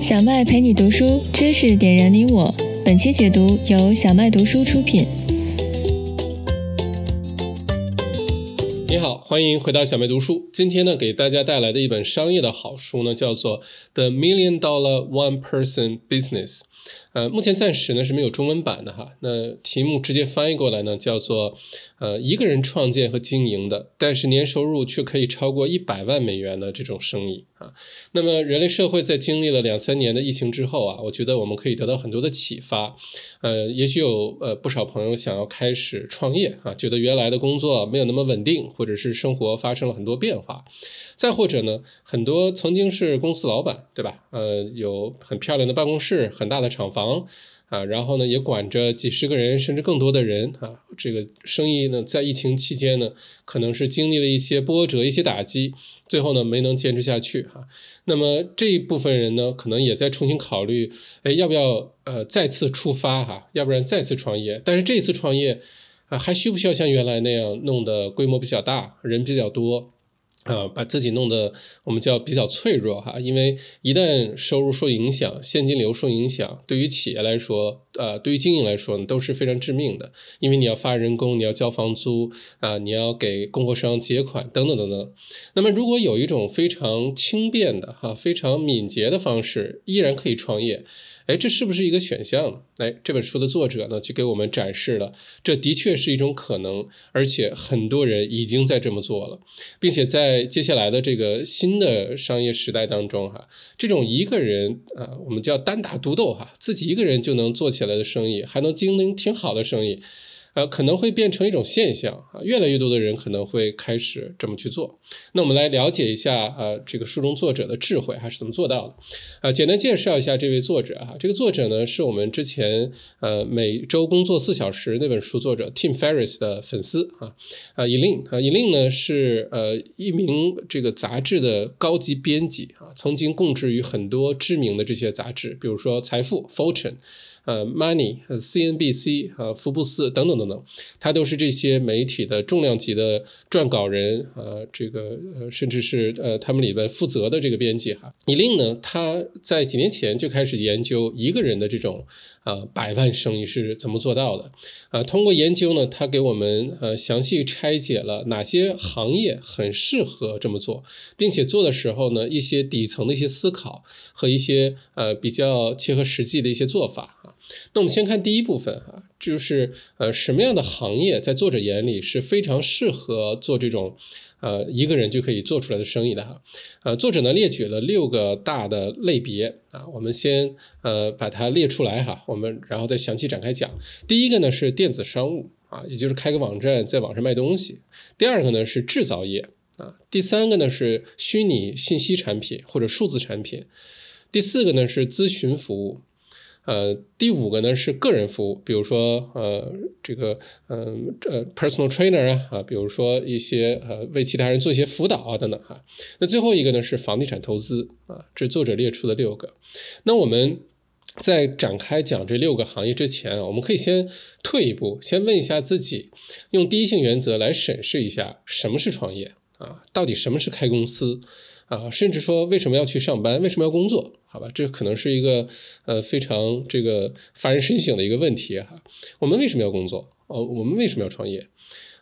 小麦陪你读书，知识点燃你我。本期解读由小麦读书出品。你好，欢迎回到小麦读书。今天呢，给大家带来的一本商业的好书呢，叫做《The Million Dollar One Person Business》。呃，目前暂时呢是没有中文版的哈。那题目直接翻译过来呢，叫做呃一个人创建和经营的，但是年收入却可以超过一百万美元的这种生意啊。那么人类社会在经历了两三年的疫情之后啊，我觉得我们可以得到很多的启发。呃，也许有呃不少朋友想要开始创业啊，觉得原来的工作没有那么稳定，或者是生活发生了很多变化。再或者呢，很多曾经是公司老板，对吧？呃，有很漂亮的办公室，很大的厂房啊，然后呢，也管着几十个人甚至更多的人啊。这个生意呢，在疫情期间呢，可能是经历了一些波折、一些打击，最后呢，没能坚持下去哈。那么这一部分人呢，可能也在重新考虑，哎，要不要呃再次出发哈？要不然再次创业？但是这次创业啊，还需不需要像原来那样弄得规模比较大，人比较多？啊，把自己弄得我们叫比较脆弱哈，因为一旦收入受影响，现金流受影响，对于企业来说，呃，对于经营来说呢，都是非常致命的。因为你要发人工，你要交房租啊，你要给供货商结款等等等等。那么，如果有一种非常轻便的哈，非常敏捷的方式，依然可以创业。哎，这是不是一个选项呢？哎，这本书的作者呢，就给我们展示了，这的确是一种可能，而且很多人已经在这么做了，并且在接下来的这个新的商业时代当中，哈，这种一个人啊，我们叫单打独斗，哈，自己一个人就能做起来来的生意，还能经营挺好的生意。呃，可能会变成一种现象啊，越来越多的人可能会开始这么去做。那我们来了解一下，呃，这个书中作者的智慧还是怎么做到的？啊，简单介绍一下这位作者啊，这个作者呢是我们之前呃每周工作四小时那本书作者 Tim Ferriss 的粉丝啊，啊 e l i n 啊 e l i n 呢是呃一名这个杂志的高级编辑啊，曾经供职于很多知名的这些杂志，比如说财富 Fortune。呃，Money、呃 CNBC、呃，福布斯等等等等，他都是这些媒体的重量级的撰稿人，呃，这个呃，甚至是呃，他们里边负责的这个编辑哈。以令呢，他在几年前就开始研究一个人的这种呃百万生意是怎么做到的，啊，通过研究呢，他给我们呃详细拆解了哪些行业很适合这么做，并且做的时候呢，一些底层的一些思考和一些呃比较切合实际的一些做法啊。那我们先看第一部分哈，就是呃什么样的行业在作者眼里是非常适合做这种呃一个人就可以做出来的生意的哈，呃作者呢列举了六个大的类别啊，我们先呃把它列出来哈，我们然后再详细展开讲。第一个呢是电子商务啊，也就是开个网站在网上卖东西；第二个呢是制造业啊；第三个呢是虚拟信息产品或者数字产品；第四个呢是咨询服务。呃，第五个呢是个人服务，比如说呃这个嗯呃 personal trainer 啊啊，比如说一些呃为其他人做一些辅导啊等等哈。那最后一个呢是房地产投资啊，这作者列出的六个。那我们在展开讲这六个行业之前啊，我们可以先退一步，先问一下自己，用第一性原则来审视一下什么是创业啊，到底什么是开公司。啊，甚至说为什么要去上班？为什么要工作？好吧，这可能是一个呃非常这个发人深省的一个问题哈。我们为什么要工作？哦，我们为什么要创业？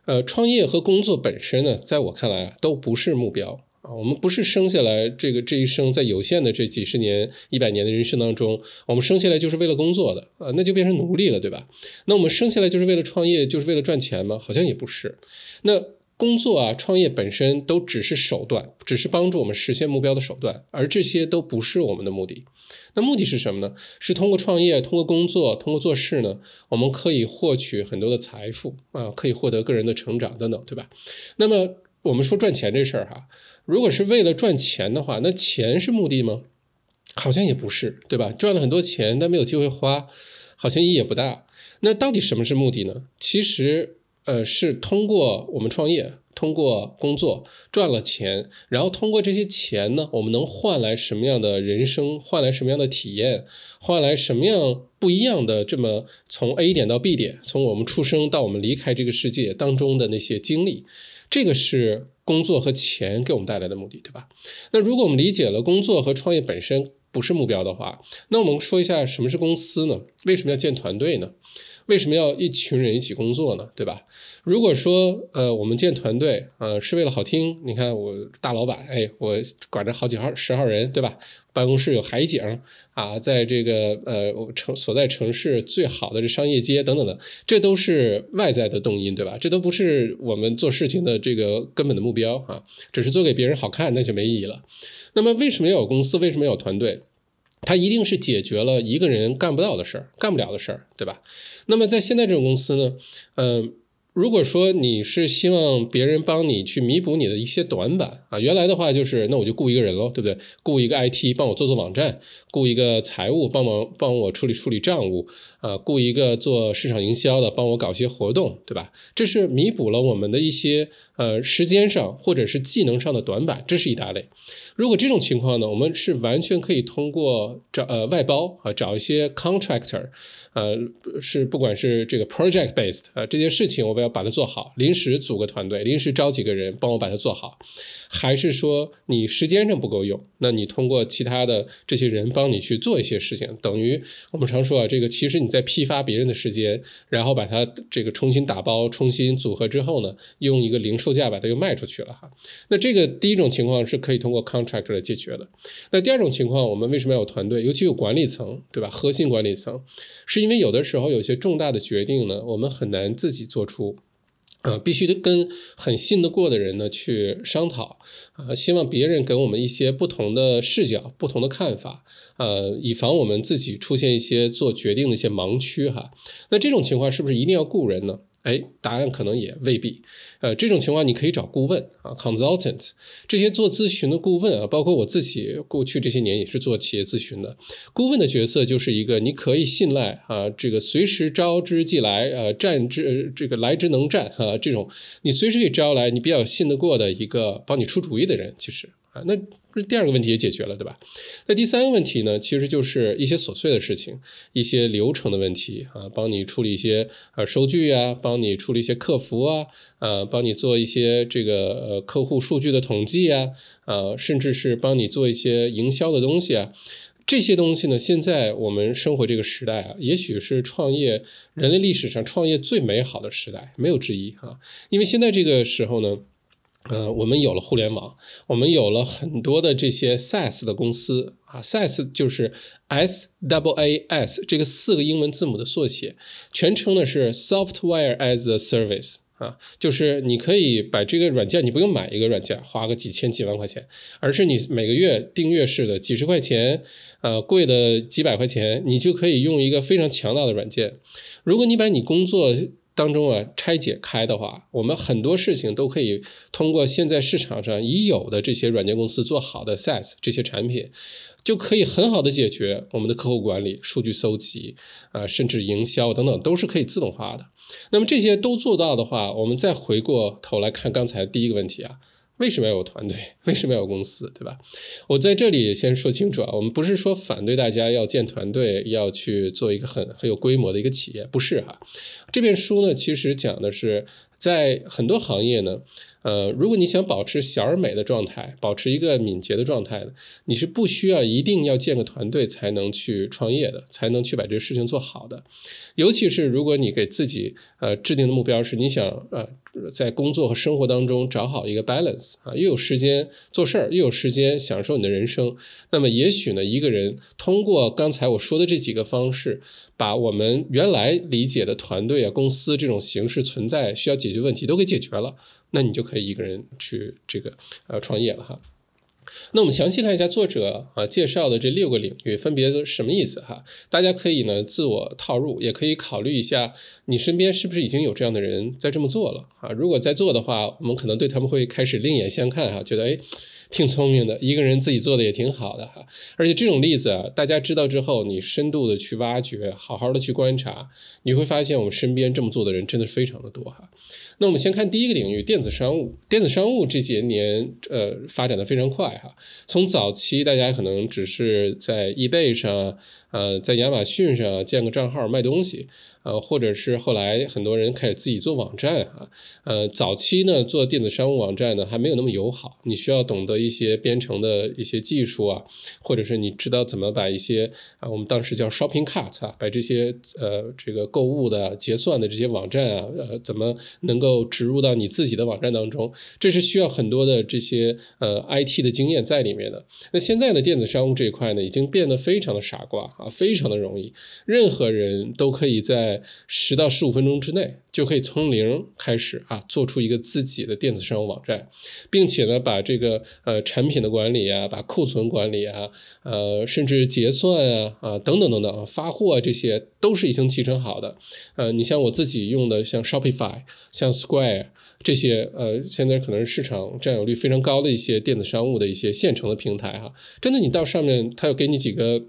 呃，创业和工作本身呢，在我看来啊，都不是目标啊。我们不是生下来这个这一生在有限的这几十年、一百年的人生当中，我们生下来就是为了工作的啊，那就变成奴隶了，对吧？那我们生下来就是为了创业，就是为了赚钱吗？好像也不是。那。工作啊，创业本身都只是手段，只是帮助我们实现目标的手段，而这些都不是我们的目的。那目的是什么呢？是通过创业，通过工作，通过做事呢，我们可以获取很多的财富啊，可以获得个人的成长等等，对吧？那么我们说赚钱这事儿哈，如果是为了赚钱的话，那钱是目的吗？好像也不是，对吧？赚了很多钱，但没有机会花，好像意义也不大。那到底什么是目的呢？其实。呃，是通过我们创业，通过工作赚了钱，然后通过这些钱呢，我们能换来什么样的人生？换来什么样的体验？换来什么样不一样的？这么从 A 点到 B 点，从我们出生到我们离开这个世界当中的那些经历，这个是工作和钱给我们带来的目的，对吧？那如果我们理解了工作和创业本身不是目标的话，那我们说一下什么是公司呢？为什么要建团队呢？为什么要一群人一起工作呢？对吧？如果说呃，我们建团队呃是为了好听，你看我大老板，哎，我管着好几号十号人，对吧？办公室有海景啊，在这个呃城所在城市最好的这商业街等等的，这都是外在的动因，对吧？这都不是我们做事情的这个根本的目标啊，只是做给别人好看，那就没意义了。那么为什么要有公司？为什么要有团队？它一定是解决了一个人干不到的事儿，干不了的事儿，对吧？那么在现在这种公司呢，嗯。如果说你是希望别人帮你去弥补你的一些短板啊，原来的话就是那我就雇一个人喽，对不对？雇一个 IT 帮我做做网站，雇一个财务帮忙帮我处理处理账务啊，雇一个做市场营销的帮我搞些活动，对吧？这是弥补了我们的一些呃时间上或者是技能上的短板，这是一大类。如果这种情况呢，我们是完全可以通过找呃外包啊，找一些 contractor，呃是不管是这个 project based 啊这件事情，我们要把它做好，临时组个团队，临时招几个人帮我把它做好，还是说你时间上不够用，那你通过其他的这些人帮你去做一些事情，等于我们常说啊，这个其实你在批发别人的时间，然后把它这个重新打包、重新组合之后呢，用一个零售价把它又卖出去了哈。那这个第一种情况是可以通过 con 来解决的。那第二种情况，我们为什么要有团队？尤其有管理层，对吧？核心管理层，是因为有的时候有些重大的决定呢，我们很难自己做出，啊，必须得跟很信得过的人呢去商讨，啊，希望别人给我们一些不同的视角、不同的看法，呃，以防我们自己出现一些做决定的一些盲区哈。那这种情况是不是一定要雇人呢？哎，答案可能也未必。呃，这种情况你可以找顾问啊，consultant，这些做咨询的顾问啊，包括我自己过去这些年也是做企业咨询的。顾问的角色就是一个你可以信赖啊，这个随时招之即来，呃，战之这个来之能战啊，这种你随时可以招来你比较信得过的一个帮你出主意的人，其实啊，那。这第二个问题也解决了，对吧？那第三个问题呢，其实就是一些琐碎的事情，一些流程的问题啊，帮你处理一些呃收据啊，帮你处理一些客服啊，呃，帮你做一些这个呃客户数据的统计啊，呃，甚至是帮你做一些营销的东西啊，这些东西呢，现在我们生活这个时代啊，也许是创业人类历史上创业最美好的时代，没有之一啊，因为现在这个时候呢。呃，我们有了互联网，我们有了很多的这些 SaaS 的公司啊，SaaS 就是 S W A S 这个四个英文字母的缩写，全称呢是 Software as a Service 啊，就是你可以把这个软件，你不用买一个软件，花个几千几万块钱，而是你每个月订阅式的几十块钱，呃，贵的几百块钱，你就可以用一个非常强大的软件。如果你把你工作当中啊，拆解开的话，我们很多事情都可以通过现在市场上已有的这些软件公司做好的 SaaS 这些产品，就可以很好的解决我们的客户管理、数据搜集啊，甚至营销等等，都是可以自动化的。那么这些都做到的话，我们再回过头来看刚才第一个问题啊。为什么要有团队？为什么要有公司？对吧？我在这里先说清楚啊，我们不是说反对大家要建团队，要去做一个很很有规模的一个企业，不是哈。这本书呢，其实讲的是在很多行业呢。呃，如果你想保持小而美的状态，保持一个敏捷的状态呢，你是不需要一定要建个团队才能去创业的，才能去把这个事情做好的。尤其是如果你给自己呃制定的目标是你想呃在工作和生活当中找好一个 balance 啊，又有时间做事儿，又有时间享受你的人生，那么也许呢，一个人通过刚才我说的这几个方式，把我们原来理解的团队啊、公司这种形式存在需要解决问题都给解决了。那你就可以一个人去这个呃创业了哈。那我们详细看一下作者啊介绍的这六个领域分别是什么意思哈？大家可以呢自我套入，也可以考虑一下你身边是不是已经有这样的人在这么做了啊？如果在做的话，我们可能对他们会开始另眼相看哈，觉得哎。挺聪明的，一个人自己做的也挺好的哈。而且这种例子，大家知道之后，你深度的去挖掘，好好的去观察，你会发现我们身边这么做的人真的非常的多哈。那我们先看第一个领域，电子商务。电子商务这些年呃发展的非常快哈。从早期大家可能只是在 eBay 上，呃，在亚马逊上建个账号卖东西。呃，或者是后来很多人开始自己做网站啊，呃，早期呢做电子商务网站呢还没有那么友好，你需要懂得一些编程的一些技术啊，或者是你知道怎么把一些啊，我们当时叫 shopping cart 啊，把这些呃这个购物的结算的这些网站啊，呃，怎么能够植入到你自己的网站当中，这是需要很多的这些呃 IT 的经验在里面的。那现在的电子商务这一块呢，已经变得非常的傻瓜啊，非常的容易，任何人都可以在十到十五分钟之内，就可以从零开始啊，做出一个自己的电子商务网站，并且呢，把这个呃产品的管理啊，把库存管理啊，呃，甚至结算啊啊等等等等，发货这些都是已经集成好的。呃，你像我自己用的，像 Shopify、像 Square 这些，呃，现在可能是市场占有率非常高的一些电子商务的一些现成的平台哈。真的，你到上面，它要给你几个。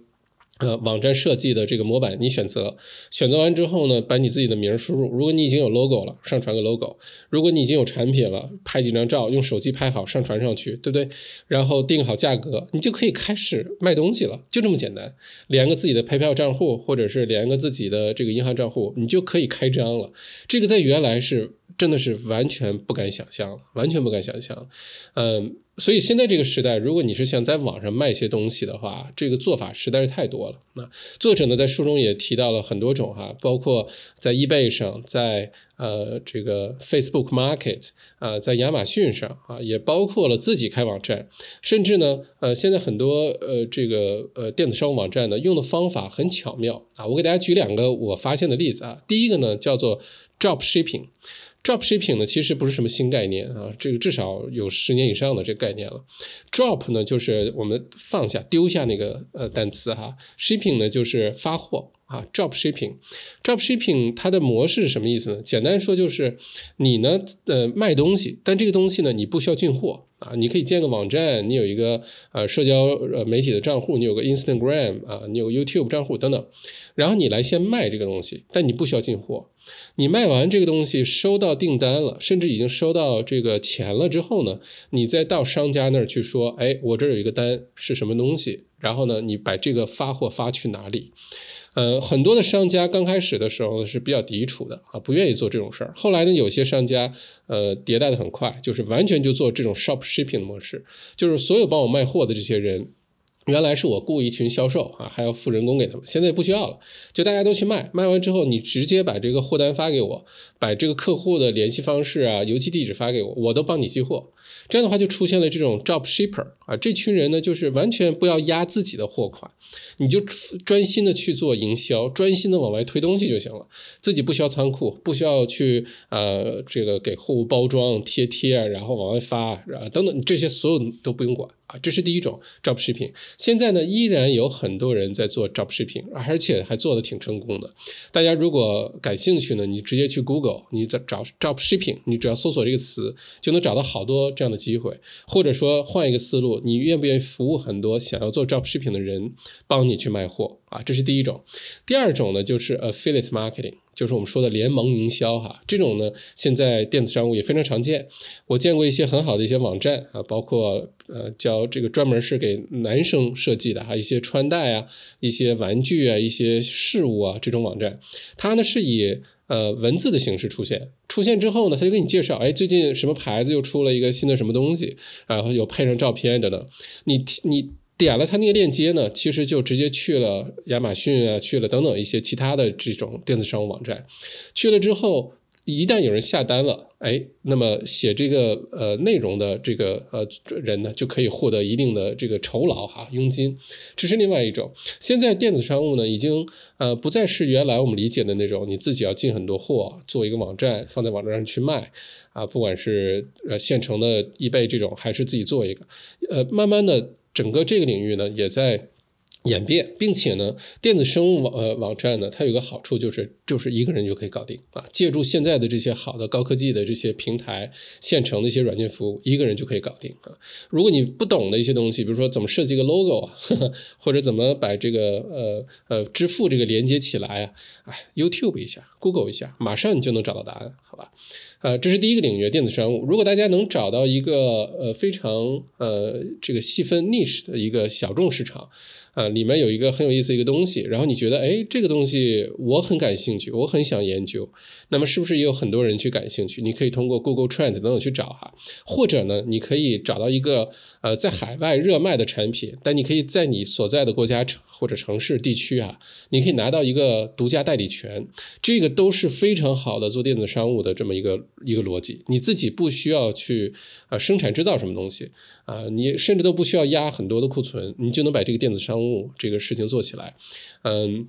呃，网站设计的这个模板你选择，选择完之后呢，把你自己的名输入。如果你已经有 logo 了，上传个 logo；如果你已经有产品了，拍几张照，用手机拍好上传上去，对不对？然后定好价格，你就可以开始卖东西了，就这么简单。连个自己的 PayPal 账户，或者是连个自己的这个银行账户，你就可以开张了。这个在原来是真的是完全不敢想象，完全不敢想象。嗯。所以现在这个时代，如果你是想在网上卖一些东西的话，这个做法实在是太多了。那作者呢，在书中也提到了很多种哈，包括在 eBay 上，在呃这个 Facebook Market 啊，在亚马逊上啊，也包括了自己开网站，甚至呢，呃，现在很多呃这个呃电子商务网站呢，用的方法很巧妙啊。我给大家举两个我发现的例子啊，第一个呢叫做 Drop Shipping。Drop shipping 呢，其实不是什么新概念啊，这个至少有十年以上的这个概念了。Drop 呢，就是我们放下、丢下那个呃单词哈。Shipping 呢，就是发货啊。Drop shipping，Drop shipping 它的模式是什么意思呢？简单说就是你呢呃卖东西，但这个东西呢你不需要进货啊，你可以建个网站，你有一个呃社交呃媒体的账户，你有个 Instagram 啊，你有 YouTube 账户等等，然后你来先卖这个东西，但你不需要进货。你卖完这个东西，收到订单了，甚至已经收到这个钱了之后呢，你再到商家那儿去说，哎，我这儿有一个单是什么东西，然后呢，你把这个发货发去哪里？呃，很多的商家刚开始的时候是比较抵触的啊，不愿意做这种事儿。后来呢，有些商家呃迭代的很快，就是完全就做这种 shop shipping 的模式，就是所有帮我卖货的这些人。原来是我雇一群销售啊，还要付人工给他们，现在不需要了，就大家都去卖，卖完之后你直接把这个货单发给我，把这个客户的联系方式啊、邮寄地址发给我，我都帮你寄货。这样的话就出现了这种 drop shipper 啊，这群人呢就是完全不要压自己的货款，你就专心的去做营销，专心的往外推东西就行了，自己不需要仓库，不需要去呃这个给货物包装贴贴，然后往外发啊等等这些所有都不用管。啊，这是第一种 drop 货品。现在呢，依然有很多人在做 drop 货品而且还做的挺成功的。大家如果感兴趣呢，你直接去 Google，你找找 drop 货品你只要搜索这个词，就能找到好多这样的机会。或者说换一个思路，你愿不愿意服务很多想要做 drop 货品的人，帮你去卖货？啊，这是第一种。第二种呢，就是 affiliate marketing。就是我们说的联盟营销哈，这种呢，现在电子商务也非常常见。我见过一些很好的一些网站啊，包括呃叫这个专门是给男生设计的哈，一些穿戴啊、一些玩具啊、一些饰物啊这种网站，它呢是以呃文字的形式出现，出现之后呢，他就给你介绍，哎，最近什么牌子又出了一个新的什么东西，然后有配上照片等等，你你。点了他那个链接呢，其实就直接去了亚马逊啊，去了等等一些其他的这种电子商务网站。去了之后，一旦有人下单了，哎，那么写这个呃内容的这个呃人呢，就可以获得一定的这个酬劳哈，佣金。这是另外一种。现在电子商务呢，已经呃不再是原来我们理解的那种，你自己要进很多货，做一个网站放在网站上去卖啊，不管是呃现成的易贝这种，还是自己做一个，呃，慢慢的。整个这个领域呢，也在演变，并且呢，电子生物网呃网站呢，它有个好处就是，就是一个人就可以搞定啊。借助现在的这些好的高科技的这些平台，现成的一些软件服务，一个人就可以搞定啊。如果你不懂的一些东西，比如说怎么设计个 logo 啊，或者怎么把这个呃呃支付这个连接起来啊，哎，YouTube 一下，Google 一下，马上你就能找到答案，好吧？呃，这是第一个领域，电子商务。如果大家能找到一个呃非常呃这个细分 niche 的一个小众市场，啊，里面有一个很有意思一个东西，然后你觉得哎这个东西我很感兴趣，我很想研究。那么是不是也有很多人去感兴趣？你可以通过 Google Trend 等等去找哈，或者呢，你可以找到一个呃在海外热卖的产品，但你可以在你所在的国家或者城市地区啊，你可以拿到一个独家代理权，这个都是非常好的做电子商务的这么一个一个逻辑。你自己不需要去啊生产制造什么东西啊，你甚至都不需要压很多的库存，你就能把这个电子商务这个事情做起来，嗯。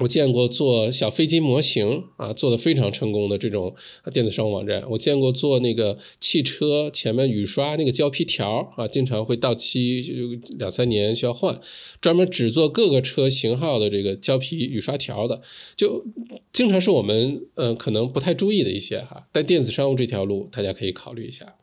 我见过做小飞机模型啊，做的非常成功的这种电子商务网站。我见过做那个汽车前面雨刷那个胶皮条啊，经常会到期两三年需要换，专门只做各个车型号的这个胶皮雨刷条的，就经常是我们呃可能不太注意的一些哈。但电子商务这条路大家可以考虑一下。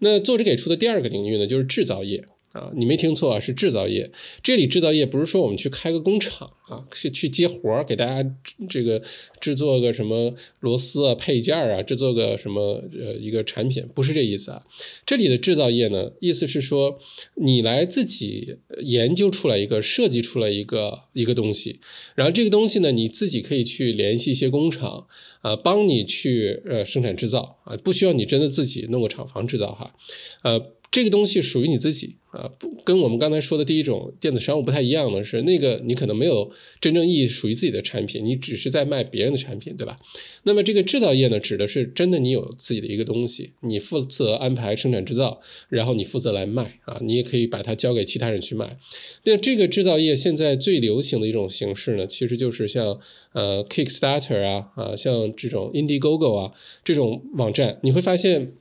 那作者给出的第二个领域呢，就是制造业。啊，你没听错啊，是制造业。这里制造业不是说我们去开个工厂啊，是去接活儿，给大家这个制作个什么螺丝啊、配件儿啊，制作个什么呃一个产品，不是这意思啊。这里的制造业呢，意思是说你来自己研究出来一个、设计出来一个一个东西，然后这个东西呢，你自己可以去联系一些工厂啊，帮你去呃生产制造啊，不需要你真的自己弄个厂房制造哈，呃。这个东西属于你自己啊，不跟我们刚才说的第一种电子商务不太一样的是，那个你可能没有真正意义属于自己的产品，你只是在卖别人的产品，对吧？那么这个制造业呢，指的是真的你有自己的一个东西，你负责安排生产制造，然后你负责来卖啊，你也可以把它交给其他人去卖。那这个制造业现在最流行的一种形式呢，其实就是像呃 Kickstarter 啊啊，像这种 Indiegogo 啊这种网站，你会发现。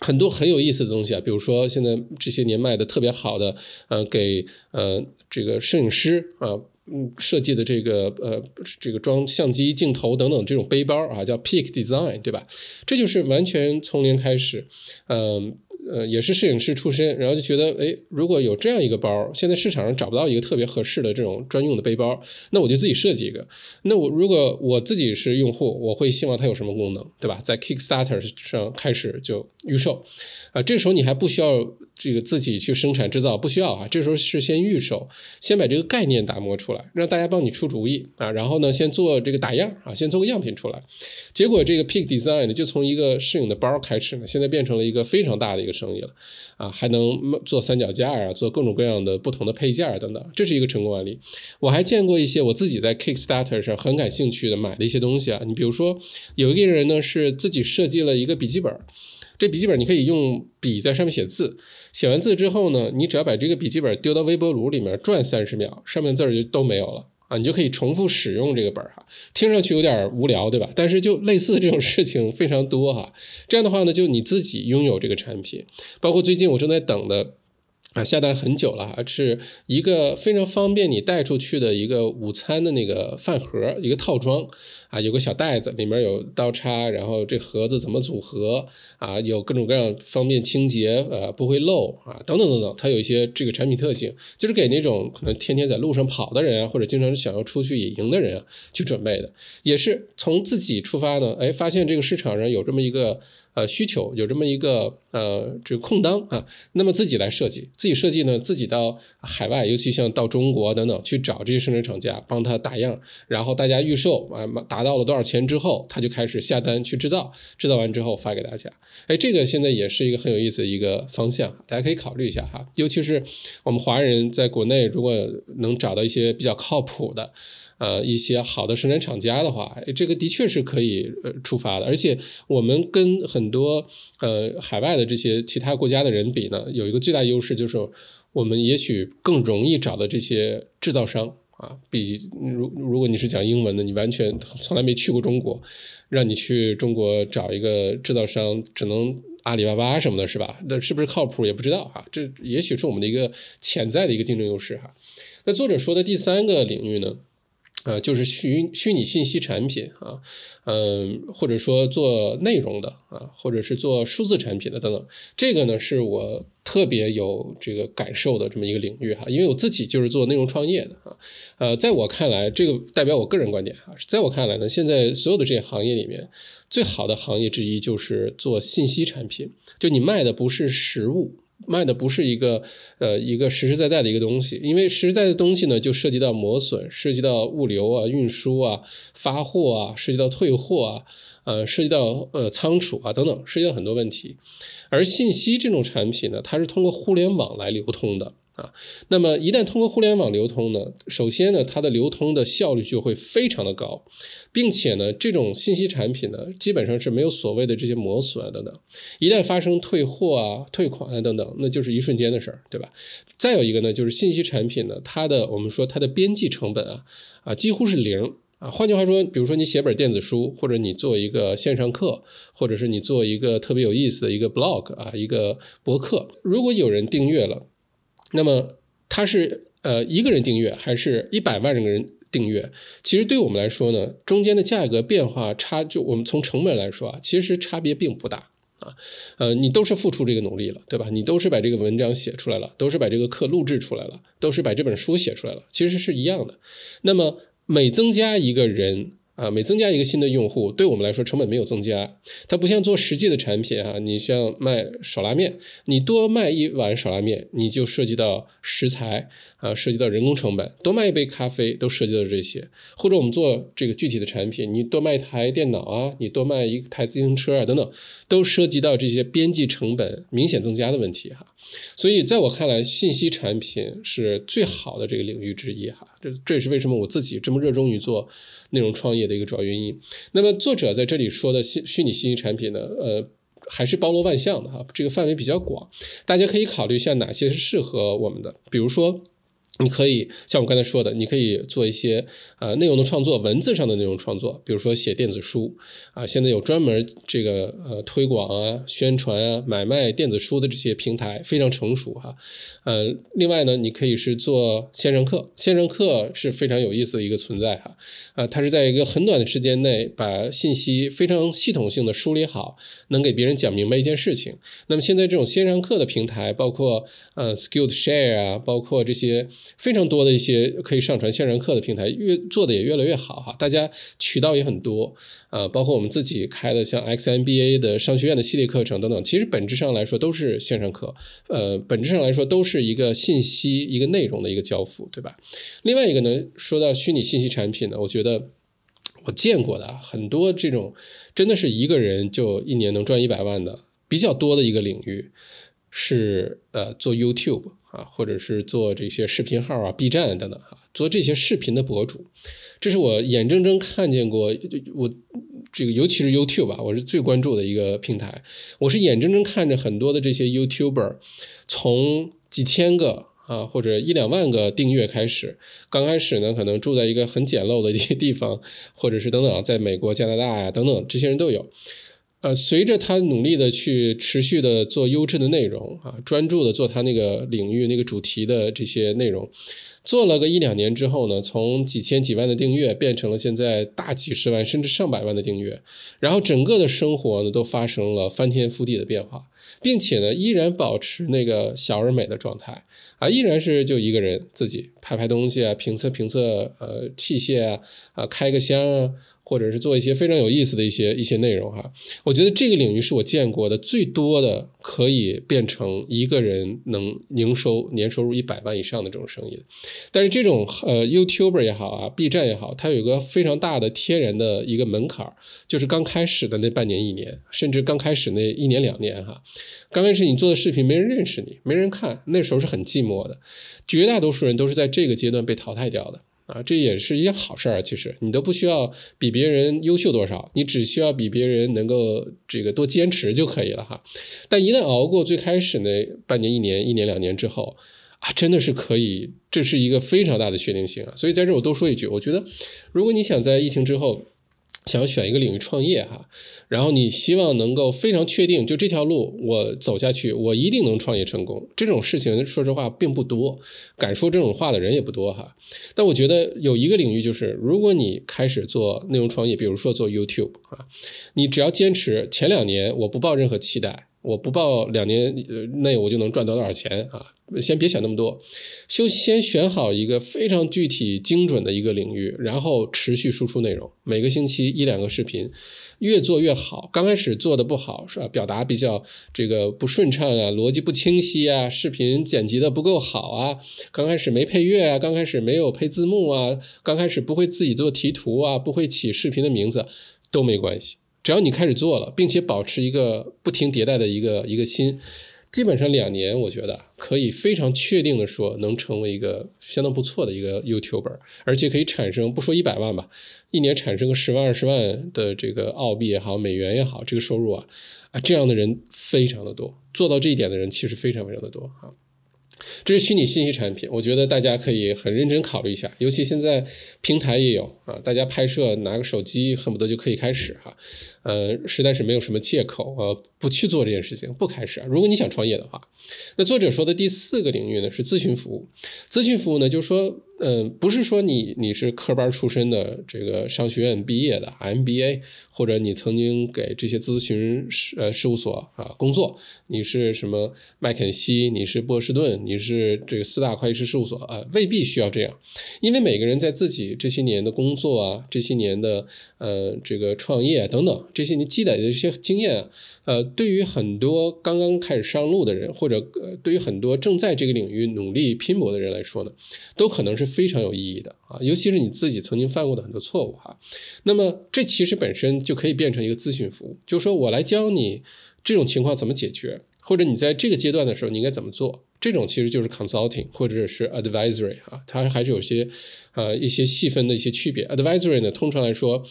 很多很有意思的东西啊，比如说现在这些年卖的特别好的，呃，给呃这个摄影师啊，嗯设计的这个呃这个装相机镜头等等这种背包啊，叫 Peak Design，对吧？这就是完全从零开始，嗯。呃也是摄影师出身，然后就觉得，哎，如果有这样一个包，现在市场上找不到一个特别合适的这种专用的背包，那我就自己设计一个。那我如果我自己是用户，我会希望它有什么功能，对吧？在 Kickstarter 上开始就预售，啊，这时候你还不需要。这个自己去生产制造不需要啊，这时候是先预售，先把这个概念打磨出来，让大家帮你出主意啊，然后呢，先做这个打样啊，先做个样品出来。结果这个 Peak Design 就从一个摄影的包开始呢，现在变成了一个非常大的一个生意了啊，还能做三脚架啊，做各种各样的不同的配件等等，这是一个成功案例。我还见过一些我自己在 Kickstarter 上很感兴趣的买的一些东西啊，你比如说有一个人呢是自己设计了一个笔记本。这笔记本你可以用笔在上面写字，写完字之后呢，你只要把这个笔记本丢到微波炉里面转三十秒，上面字儿就都没有了啊，你就可以重复使用这个本儿哈。听上去有点无聊，对吧？但是就类似这种事情非常多哈。这样的话呢，就你自己拥有这个产品，包括最近我正在等的。啊，下单很久了啊，是一个非常方便你带出去的一个午餐的那个饭盒，一个套装啊，有个小袋子，里面有刀叉，然后这盒子怎么组合啊，有各种各样方便清洁，呃，不会漏啊，等等等等，它有一些这个产品特性，就是给那种可能天天在路上跑的人啊，或者经常想要出去野营的人啊去准备的，也是从自己出发呢，哎，发现这个市场上有这么一个。呃，需求有这么一个呃这个空档啊，那么自己来设计，自己设计呢，自己到海外，尤其像到中国等等去找这些生产厂家，帮他打样，然后大家预售啊，达到了多少钱之后，他就开始下单去制造，制造完之后发给大家。哎，这个现在也是一个很有意思的一个方向，大家可以考虑一下哈。尤其是我们华人在国内，如果能找到一些比较靠谱的。呃，一些好的生产厂家的话，这个的确是可以呃出发的。而且我们跟很多呃海外的这些其他国家的人比呢，有一个最大优势就是我们也许更容易找到这些制造商啊。比如如果你是讲英文的，你完全从来没去过中国，让你去中国找一个制造商，只能阿里巴巴什么的，是吧？那是不是靠谱也不知道哈。这也许是我们的一个潜在的一个竞争优势哈。那作者说的第三个领域呢？呃，就是虚虚拟信息产品啊，嗯，或者说做内容的啊，或者是做数字产品的等等，这个呢是我特别有这个感受的这么一个领域哈，因为我自己就是做内容创业的啊，呃，在我看来，这个代表我个人观点啊，在我看来呢，现在所有的这些行业里面，最好的行业之一就是做信息产品，就你卖的不是实物。卖的不是一个呃一个实实在在的一个东西，因为实实在在的东西呢，就涉及到磨损，涉及到物流啊、运输啊、发货啊，涉及到退货啊，呃，涉及到呃仓储啊等等，涉及到很多问题。而信息这种产品呢，它是通过互联网来流通的。啊，那么一旦通过互联网流通呢，首先呢，它的流通的效率就会非常的高，并且呢，这种信息产品呢，基本上是没有所谓的这些磨损啊等等，一旦发生退货啊、退款啊等等，那就是一瞬间的事儿，对吧？再有一个呢，就是信息产品呢，它的我们说它的边际成本啊啊几乎是零啊。换句话说，比如说你写本电子书，或者你做一个线上课，或者是你做一个特别有意思的一个 blog 啊，一个博客，如果有人订阅了。那么它是呃一个人订阅还是一百万人个人订阅？其实对我们来说呢，中间的价格变化差，就我们从成本来说啊，其实差别并不大啊。呃，你都是付出这个努力了，对吧？你都是把这个文章写出来了，都是把这个课录制出来了，都是把这本书写出来了，其实是一样的。那么每增加一个人。啊，每增加一个新的用户，对我们来说成本没有增加。它不像做实际的产品啊，你像卖手拉面，你多卖一碗手拉面，你就涉及到食材啊，涉及到人工成本；多卖一杯咖啡，都涉及到这些。或者我们做这个具体的产品，你多卖一台电脑啊，你多卖一台自行车啊，等等，都涉及到这些边际成本明显增加的问题哈。所以在我看来，信息产品是最好的这个领域之一哈。这这也是为什么我自己这么热衷于做内容创业。的一个主要原因。那么作者在这里说的虚虚拟信息产品呢，呃，还是包罗万象的哈，这个范围比较广，大家可以考虑一下哪些是适合我们的，比如说。你可以像我刚才说的，你可以做一些呃内容的创作，文字上的内容创作，比如说写电子书啊，现在有专门这个呃推广啊、宣传啊、买卖电子书的这些平台非常成熟哈。呃，另外呢，你可以是做线上课，线上课是非常有意思的一个存在哈。啊，它是在一个很短的时间内把信息非常系统性的梳理好，能给别人讲明白一件事情。那么现在这种线上课的平台，包括呃 Skillshare 啊，包括这些。非常多的一些可以上传线上课的平台，越做的也越来越好哈，大家渠道也很多，呃，包括我们自己开的像 XMBA 的商学院的系列课程等等，其实本质上来说都是线上课，呃，本质上来说都是一个信息、一个内容的一个交付，对吧？另外一个呢，说到虚拟信息产品呢，我觉得我见过的很多这种真的是一个人就一年能赚一百万的比较多的一个领域，是呃做 YouTube。啊，或者是做这些视频号啊、B 站等等哈，做这些视频的博主，这是我眼睁睁看见过。我这个尤其是 YouTube 吧，我是最关注的一个平台。我是眼睁睁看着很多的这些 YouTuber 从几千个啊或者一两万个订阅开始，刚开始呢可能住在一个很简陋的一些地方，或者是等等，在美国、加拿大呀等等，这些人都有。呃，随着他努力的去持续的做优质的内容啊，专注的做他那个领域那个主题的这些内容，做了个一两年之后呢，从几千几万的订阅变成了现在大几十万甚至上百万的订阅，然后整个的生活呢都发生了翻天覆地的变化，并且呢依然保持那个小而美的状态啊，依然是就一个人自己拍拍东西啊，评测评测呃器械啊啊开个箱啊。或者是做一些非常有意思的一些一些内容哈，我觉得这个领域是我见过的最多的可以变成一个人能营收年收入一百万以上的这种生意。但是这种呃 YouTuber 也好啊，B 站也好，它有一个非常大的天然的一个门槛就是刚开始的那半年一年，甚至刚开始那一年两年哈，刚开始你做的视频没人认识你，没人看，那时候是很寂寞的，绝大多数人都是在这个阶段被淘汰掉的。啊，这也是一件好事儿。其实你都不需要比别人优秀多少，你只需要比别人能够这个多坚持就可以了哈。但一旦熬过最开始那半年、一年、一年两年之后，啊，真的是可以，这是一个非常大的确定性啊。所以在这我多说一句，我觉得如果你想在疫情之后。想选一个领域创业哈，然后你希望能够非常确定，就这条路我走下去，我一定能创业成功。这种事情说实话并不多，敢说这种话的人也不多哈。但我觉得有一个领域就是，如果你开始做内容创业，比如说做 YouTube 啊，你只要坚持前两年，我不抱任何期待。我不报两年内我就能赚到多少钱啊？先别想那么多，就先选好一个非常具体、精准的一个领域，然后持续输出内容，每个星期一两个视频，越做越好。刚开始做的不好是吧？表达比较这个不顺畅啊，逻辑不清晰啊，视频剪辑的不够好啊，刚开始没配乐啊，刚开始没有配字幕啊，刚开始不会自己做题图啊，不会起视频的名字都没关系，只要你开始做了，并且保持一个不停迭代的一个一个心。基本上两年，我觉得可以非常确定的说，能成为一个相当不错的一个 YouTuber，而且可以产生不说一百万吧，一年产生个十万二十万的这个澳币也好，美元也好，这个收入啊，啊，这样的人非常的多，做到这一点的人其实非常非常的多啊。这是虚拟信息产品，我觉得大家可以很认真考虑一下，尤其现在平台也有啊，大家拍摄拿个手机恨不得就可以开始哈，呃，实在是没有什么借口呃不去做这件事情，不开始。如果你想创业的话，那作者说的第四个领域呢是咨询服务，咨询服务呢就是说。嗯，不是说你你是科班出身的这个商学院毕业的 MBA，或者你曾经给这些咨询事呃事务所啊工作，你是什么麦肯锡，你是波士顿，你是这个四大会计师事务所啊，未必需要这样，因为每个人在自己这些年的工作啊，这些年的呃这个创业等等这些你积累的一些经验啊。呃，对于很多刚刚开始上路的人，或者呃，对于很多正在这个领域努力拼搏的人来说呢，都可能是非常有意义的啊。尤其是你自己曾经犯过的很多错误哈。那么这其实本身就可以变成一个咨询服务，就是说我来教你这种情况怎么解决，或者你在这个阶段的时候你应该怎么做。这种其实就是 consulting 或者是 advisory 啊，它还是有些呃一些细分的一些区别。advisory 呢，通常来说。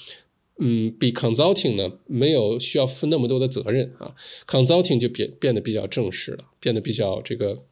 嗯，比 consulting 呢没有需要负那么多的责任啊，consulting 就变变得比较正式了，变得比较这个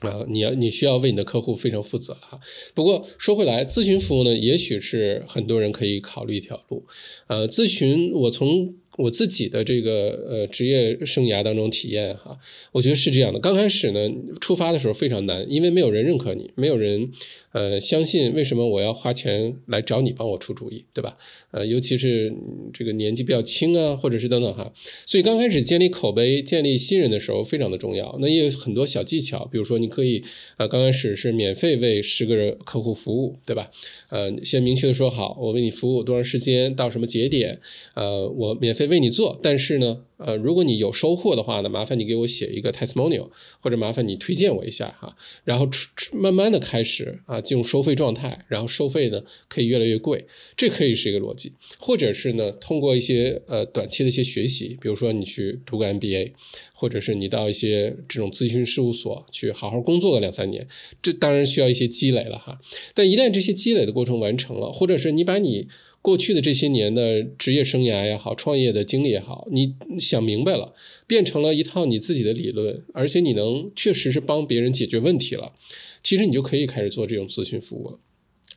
啊，你要你需要为你的客户非常负责哈。不过说回来，咨询服务呢，也许是很多人可以考虑一条路。呃，咨询我从。我自己的这个呃职业生涯当中体验哈，我觉得是这样的。刚开始呢，出发的时候非常难，因为没有人认可你，没有人呃相信为什么我要花钱来找你帮我出主意，对吧？呃，尤其是这个年纪比较轻啊，或者是等等哈。所以刚开始建立口碑、建立信任的时候非常的重要。那也有很多小技巧，比如说你可以呃刚开始是免费为十个人客户服务，对吧？呃，先明确的说好，我为你服务多长时间，到什么节点，呃，我免费。为你做，但是呢，呃，如果你有收获的话呢，麻烦你给我写一个 testimonial，或者麻烦你推荐我一下哈，然后慢慢的开始啊进入收费状态，然后收费呢可以越来越贵，这可以是一个逻辑，或者是呢通过一些呃短期的一些学习，比如说你去读个 MBA，或者是你到一些这种咨询事务所去好好工作个两三年，这当然需要一些积累了哈，但一旦这些积累的过程完成了，或者是你把你过去的这些年的职业生涯也好，创业的经历也好，你想明白了，变成了一套你自己的理论，而且你能确实是帮别人解决问题了，其实你就可以开始做这种咨询服务了。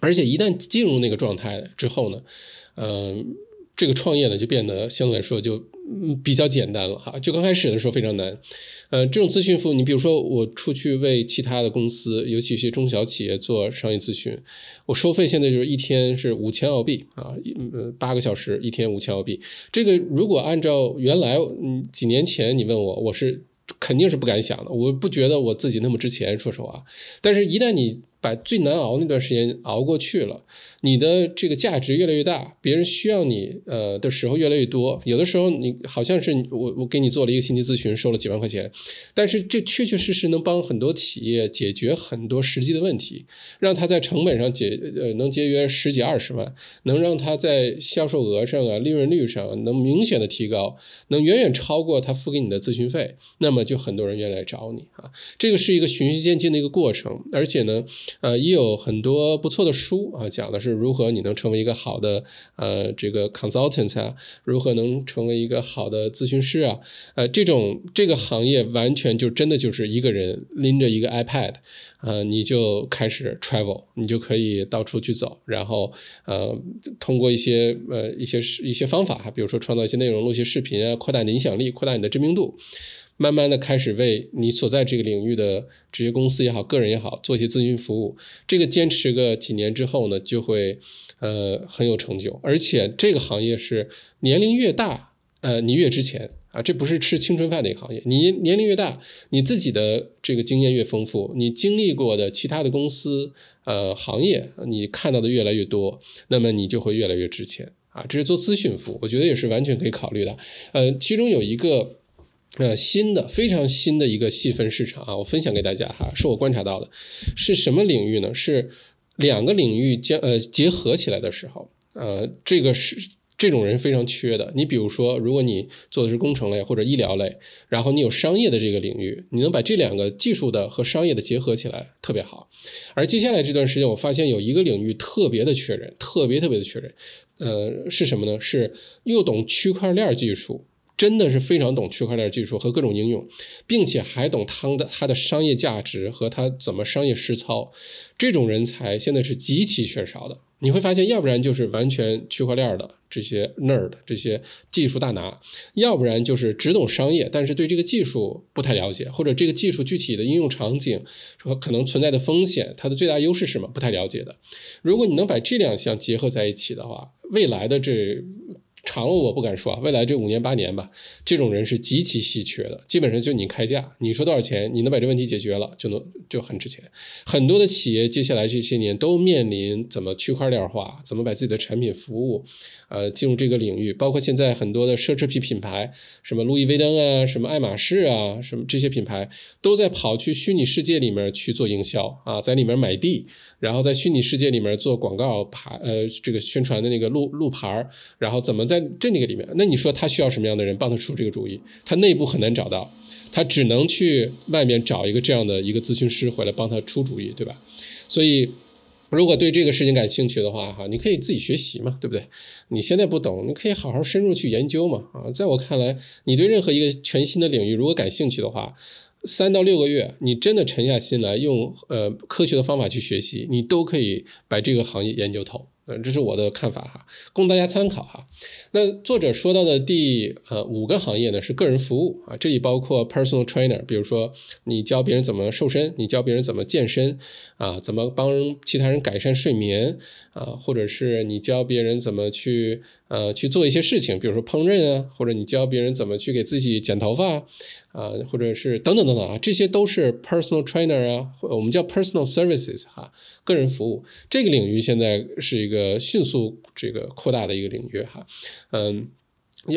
而且一旦进入那个状态之后呢，嗯。这个创业呢，就变得相对来说就嗯比较简单了哈。就刚开始的时候非常难，呃，这种咨询服务，你比如说我出去为其他的公司，尤其一些中小企业做商业咨询，我收费现在就是一天是五千澳币啊，呃，八个小时一天五千澳币。这个如果按照原来嗯几年前你问我，我是肯定是不敢想的，我不觉得我自己那么值钱，说实话。但是，一旦你把最难熬那段时间熬过去了，你的这个价值越来越大，别人需要你呃的时候越来越多。有的时候你好像是我我给你做了一个心理咨询，收了几万块钱，但是这确确实实能帮很多企业解决很多实际的问题，让他在成本上节呃能节约十几二十万，能让他在销售额上啊利润率上能明显的提高，能远远超过他付给你的咨询费，那么就很多人愿意来找你啊。这个是一个循序渐进的一个过程，而且呢。呃，也有很多不错的书啊，讲的是如何你能成为一个好的呃这个 consultant 啊，如何能成为一个好的咨询师啊，呃，这种这个行业完全就真的就是一个人拎着一个 iPad，呃，你就开始 travel，你就可以到处去走，然后呃，通过一些呃一些一些方法哈，比如说创造一些内容、录些视频啊，扩大你的影响力，扩大你的知名度。慢慢的开始为你所在这个领域的职业公司也好，个人也好，做一些咨询服务。这个坚持个几年之后呢，就会呃很有成就。而且这个行业是年龄越大，呃你越值钱。啊，这不是吃青春饭的一个行业。你年龄越大，你自己的这个经验越丰富，你经历过的其他的公司、呃行业，你看到的越来越多，那么你就会越来越值钱啊。这是做咨询服务，我觉得也是完全可以考虑的。呃，其中有一个呃新的非常新的一个细分市场啊，我分享给大家哈，是我观察到的，是什么领域呢？是两个领域将呃结合起来的时候，呃，这个是。这种人非常缺的。你比如说，如果你做的是工程类或者医疗类，然后你有商业的这个领域，你能把这两个技术的和商业的结合起来，特别好。而接下来这段时间，我发现有一个领域特别的缺人，特别特别的缺人。呃，是什么呢？是又懂区块链技术。真的是非常懂区块链技术和各种应用，并且还懂它的它的商业价值和它怎么商业实操，这种人才现在是极其缺少的。你会发现，要不然就是完全区块链的这些 nerd 这些技术大拿，要不然就是只懂商业，但是对这个技术不太了解，或者这个技术具体的应用场景和可能存在的风险，它的最大优势是什么不太了解的。如果你能把这两项结合在一起的话，未来的这。长了我不敢说啊，未来这五年八年吧，这种人是极其稀缺的。基本上就你开价，你说多少钱，你能把这问题解决了，就能就很值钱。很多的企业接下来这些年都面临怎么区块链化，怎么把自己的产品服务，呃，进入这个领域。包括现在很多的奢侈品品牌，什么路易威登啊，什么爱马仕啊，什么这些品牌都在跑去虚拟世界里面去做营销啊，在里面买地，然后在虚拟世界里面做广告牌，呃，这个宣传的那个路路牌然后怎么在这那个里面，那你说他需要什么样的人帮他出这个主意？他内部很难找到，他只能去外面找一个这样的一个咨询师回来帮他出主意，对吧？所以，如果对这个事情感兴趣的话，哈，你可以自己学习嘛，对不对？你现在不懂，你可以好好深入去研究嘛，啊，在我看来，你对任何一个全新的领域如果感兴趣的话，三到六个月，你真的沉下心来用呃科学的方法去学习，你都可以把这个行业研究透。嗯，这是我的看法哈，供大家参考哈。那作者说到的第呃五个行业呢是个人服务啊，这里包括 personal trainer，比如说你教别人怎么瘦身，你教别人怎么健身啊，怎么帮其他人改善睡眠啊，或者是你教别人怎么去呃去做一些事情，比如说烹饪啊，或者你教别人怎么去给自己剪头发。啊，或者是等等等等啊，这些都是 personal trainer 啊，我们叫 personal services 哈，个人服务这个领域现在是一个迅速这个扩大的一个领域哈，嗯，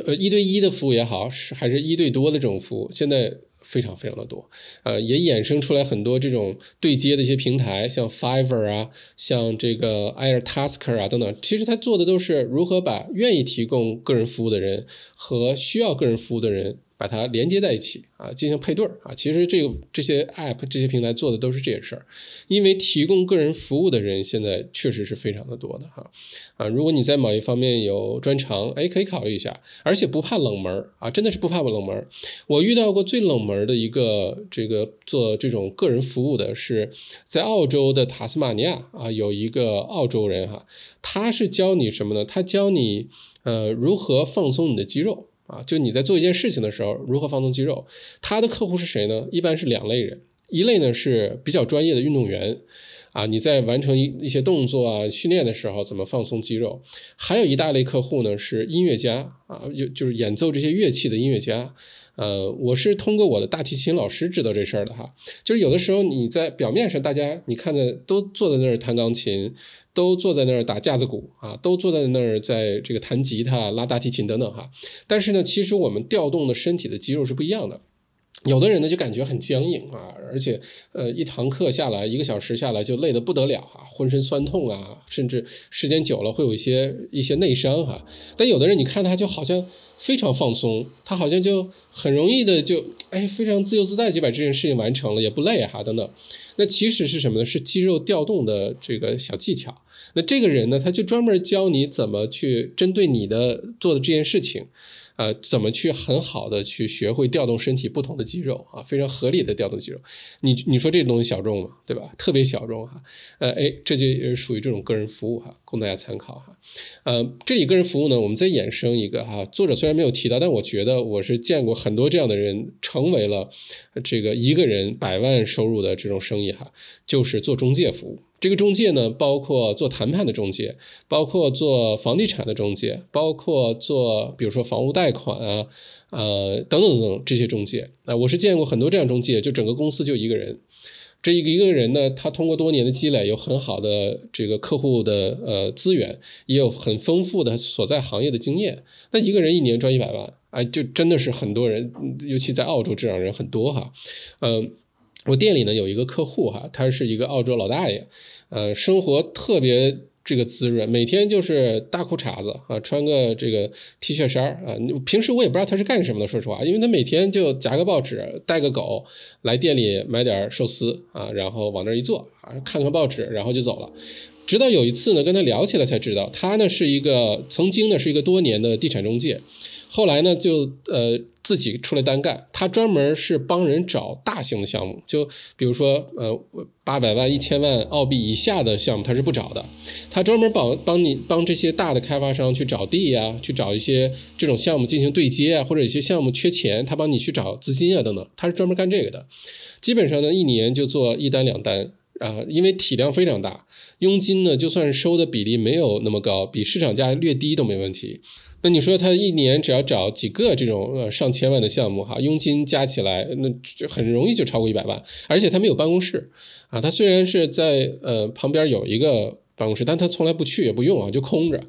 呃一对一的服务也好，是还是一对多的这种服务，现在非常非常的多，呃，也衍生出来很多这种对接的一些平台，像 Fiverr 啊，像这个 Airtasker 啊等等，其实他做的都是如何把愿意提供个人服务的人和需要个人服务的人。把它连接在一起啊，进行配对啊。其实这个这些 app 这些平台做的都是这些事儿，因为提供个人服务的人现在确实是非常的多的哈啊。如果你在某一方面有专长，哎，可以考虑一下，而且不怕冷门啊，真的是不怕冷门。我遇到过最冷门的一个这个做这种个人服务的是在澳洲的塔斯马尼亚啊，有一个澳洲人哈，他是教你什么呢？他教你呃如何放松你的肌肉。啊，就你在做一件事情的时候，如何放松肌肉？他的客户是谁呢？一般是两类人，一类呢是比较专业的运动员，啊，你在完成一一些动作啊训练的时候怎么放松肌肉？还有一大类客户呢是音乐家，啊，有就是演奏这些乐器的音乐家。呃，我是通过我的大提琴老师知道这事儿的哈，就是有的时候你在表面上大家你看的都坐在那儿弹钢琴。都坐在那儿打架子鼓啊，都坐在那儿在这个弹吉他、拉大提琴等等哈。但是呢，其实我们调动的身体的肌肉是不一样的。有的人呢就感觉很僵硬啊，而且呃一堂课下来一个小时下来就累得不得了啊，浑身酸痛啊，甚至时间久了会有一些一些内伤哈。但有的人你看他就好像非常放松，他好像就很容易的就哎非常自由自在就把这件事情完成了，也不累哈等等。那其实是什么呢？是肌肉调动的这个小技巧。那这个人呢，他就专门教你怎么去针对你的做的这件事情。呃，怎么去很好的去学会调动身体不同的肌肉啊？非常合理的调动肌肉。你你说这东西小众吗？对吧？特别小众哈。呃，哎，这就也属于这种个人服务哈，供大家参考哈。呃，这里个人服务呢，我们再衍生一个哈。作者虽然没有提到，但我觉得我是见过很多这样的人，成为了这个一个人百万收入的这种生意哈，就是做中介服务。这个中介呢，包括做谈判的中介，包括做房地产的中介，包括做比如说房屋贷款啊，呃等等等等这些中介啊，我是见过很多这样中介，就整个公司就一个人。这一个一个人呢，他通过多年的积累，有很好的这个客户的呃资源，也有很丰富的所在行业的经验。那一个人一年赚一百万，哎，就真的是很多人，尤其在澳洲这样人很多哈。嗯，我店里呢有一个客户哈，他是一个澳洲老大爷，呃，生活特别。这个滋润，每天就是大裤衩子啊，穿个这个 T 恤衫啊。平时我也不知道他是干什么的，说实话，因为他每天就夹个报纸，带个狗来店里买点寿司啊，然后往那一坐啊，看看报纸，然后就走了。直到有一次呢，跟他聊起来才知道，他呢是一个曾经呢是一个多年的地产中介。后来呢，就呃自己出来单干，他专门是帮人找大型的项目，就比如说呃八百万、一千万澳币以下的项目，他是不找的。他专门帮帮你帮这些大的开发商去找地呀，去找一些这种项目进行对接啊，或者有些项目缺钱，他帮你去找资金啊等等，他是专门干这个的。基本上呢，一年就做一单两单啊，因为体量非常大，佣金呢就算收的比例没有那么高，比市场价略低都没问题。那你说他一年只要找几个这种呃上千万的项目哈，佣金加起来那就很容易就超过一百万，而且他没有办公室啊，他虽然是在呃旁边有一个办公室，但他从来不去也不用啊，就空着，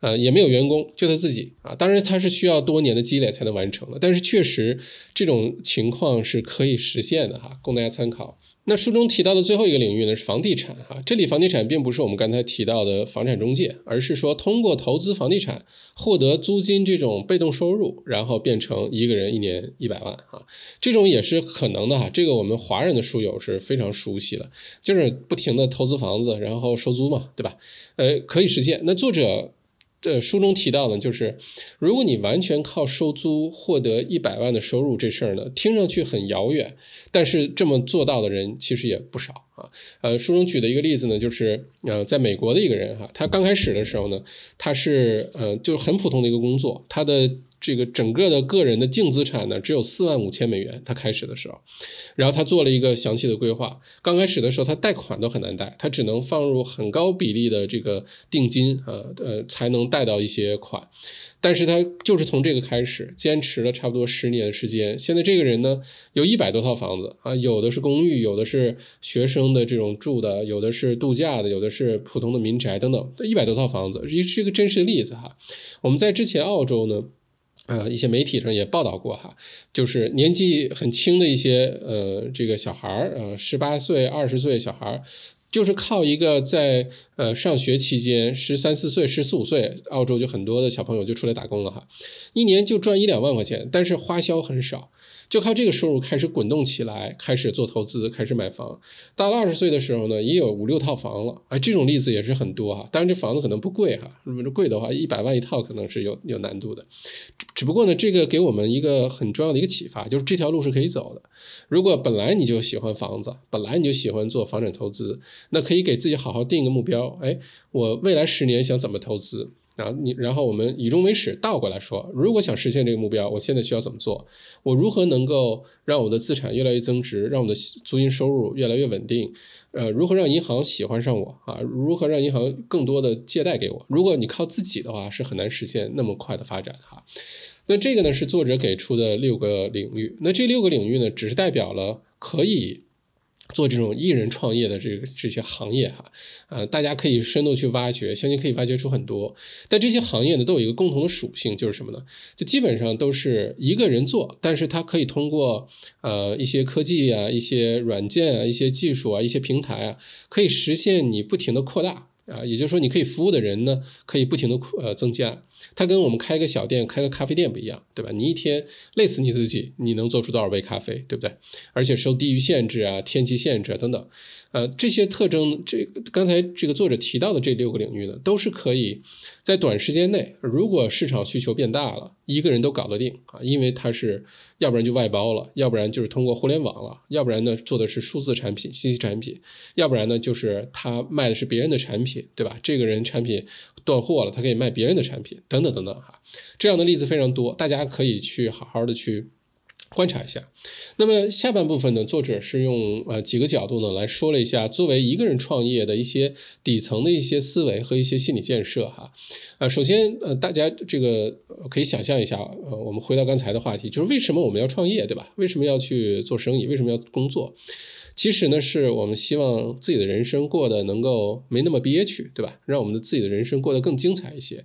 呃也没有员工，就他自己啊，当然他是需要多年的积累才能完成的，但是确实这种情况是可以实现的哈，供大家参考。那书中提到的最后一个领域呢是房地产哈，这里房地产并不是我们刚才提到的房产中介，而是说通过投资房地产获得租金这种被动收入，然后变成一个人一年一百万哈，这种也是可能的哈。这个我们华人的书友是非常熟悉了，就是不停的投资房子，然后收租嘛，对吧？呃，可以实现。那作者。这书中提到呢，就是如果你完全靠收租获得一百万的收入这事儿呢，听上去很遥远，但是这么做到的人其实也不少啊。呃，书中举的一个例子呢，就是呃，在美国的一个人哈，他刚开始的时候呢，他是呃，就是很普通的一个工作，他的。这个整个的个人的净资产呢，只有四万五千美元。他开始的时候，然后他做了一个详细的规划。刚开始的时候，他贷款都很难贷，他只能放入很高比例的这个定金啊，呃，才能贷到一些款。但是他就是从这个开始，坚持了差不多十年的时间。现在这个人呢，有一百多套房子啊，有的是公寓，有的是学生的这种住的，有的是度假的，有的是普通的民宅等等，一百多套房子，这是一个真实的例子哈。我们在之前澳洲呢。啊，一些媒体上也报道过哈，就是年纪很轻的一些呃，这个小孩儿啊，十八岁、二十岁小孩儿，就是靠一个在呃上学期间十三四岁、十四五岁，澳洲就很多的小朋友就出来打工了哈，一年就赚一两万块钱，但是花销很少。就靠这个收入开始滚动起来，开始做投资，开始买房。到了二十岁的时候呢，也有五六套房了。哎，这种例子也是很多哈。当然，这房子可能不贵哈。如果贵的话，一百万一套可能是有有难度的。只不过呢，这个给我们一个很重要的一个启发，就是这条路是可以走的。如果本来你就喜欢房子，本来你就喜欢做房产投资，那可以给自己好好定一个目标。哎，我未来十年想怎么投资？然后你，然后我们以终为始，倒过来说，如果想实现这个目标，我现在需要怎么做？我如何能够让我的资产越来越增值，让我的租金收入越来越稳定？呃，如何让银行喜欢上我啊？如何让银行更多的借贷给我？如果你靠自己的话，是很难实现那么快的发展哈。那这个呢，是作者给出的六个领域。那这六个领域呢，只是代表了可以。做这种艺人创业的这个这些行业哈，呃，大家可以深度去挖掘，相信可以挖掘出很多。但这些行业呢，都有一个共同的属性，就是什么呢？就基本上都是一个人做，但是他可以通过呃一些科技啊、一些软件啊、一些技术啊、一些平台啊，可以实现你不停的扩大。啊，也就是说，你可以服务的人呢，可以不停的呃增加。它跟我们开个小店、开个咖啡店不一样，对吧？你一天累死你自己，你能做出多少杯咖啡，对不对？而且受地域限制啊、天气限制啊等等，呃，这些特征，这刚才这个作者提到的这六个领域呢，都是可以在短时间内，如果市场需求变大了，一个人都搞得定啊，因为他是要不然就外包了，要不然就是通过互联网了，要不然呢做的是数字产品、信息产品，要不然呢就是他卖的是别人的产品。对吧？这个人产品断货了，他可以卖别人的产品，等等等等哈。这样的例子非常多，大家可以去好好的去观察一下。那么下半部分呢，作者是用呃几个角度呢来说了一下，作为一个人创业的一些底层的一些思维和一些心理建设哈。呃，首先呃大家这个可以想象一下，呃我们回到刚才的话题，就是为什么我们要创业，对吧？为什么要去做生意？为什么要工作？其实呢，是我们希望自己的人生过得能够没那么憋屈，对吧？让我们的自己的人生过得更精彩一些，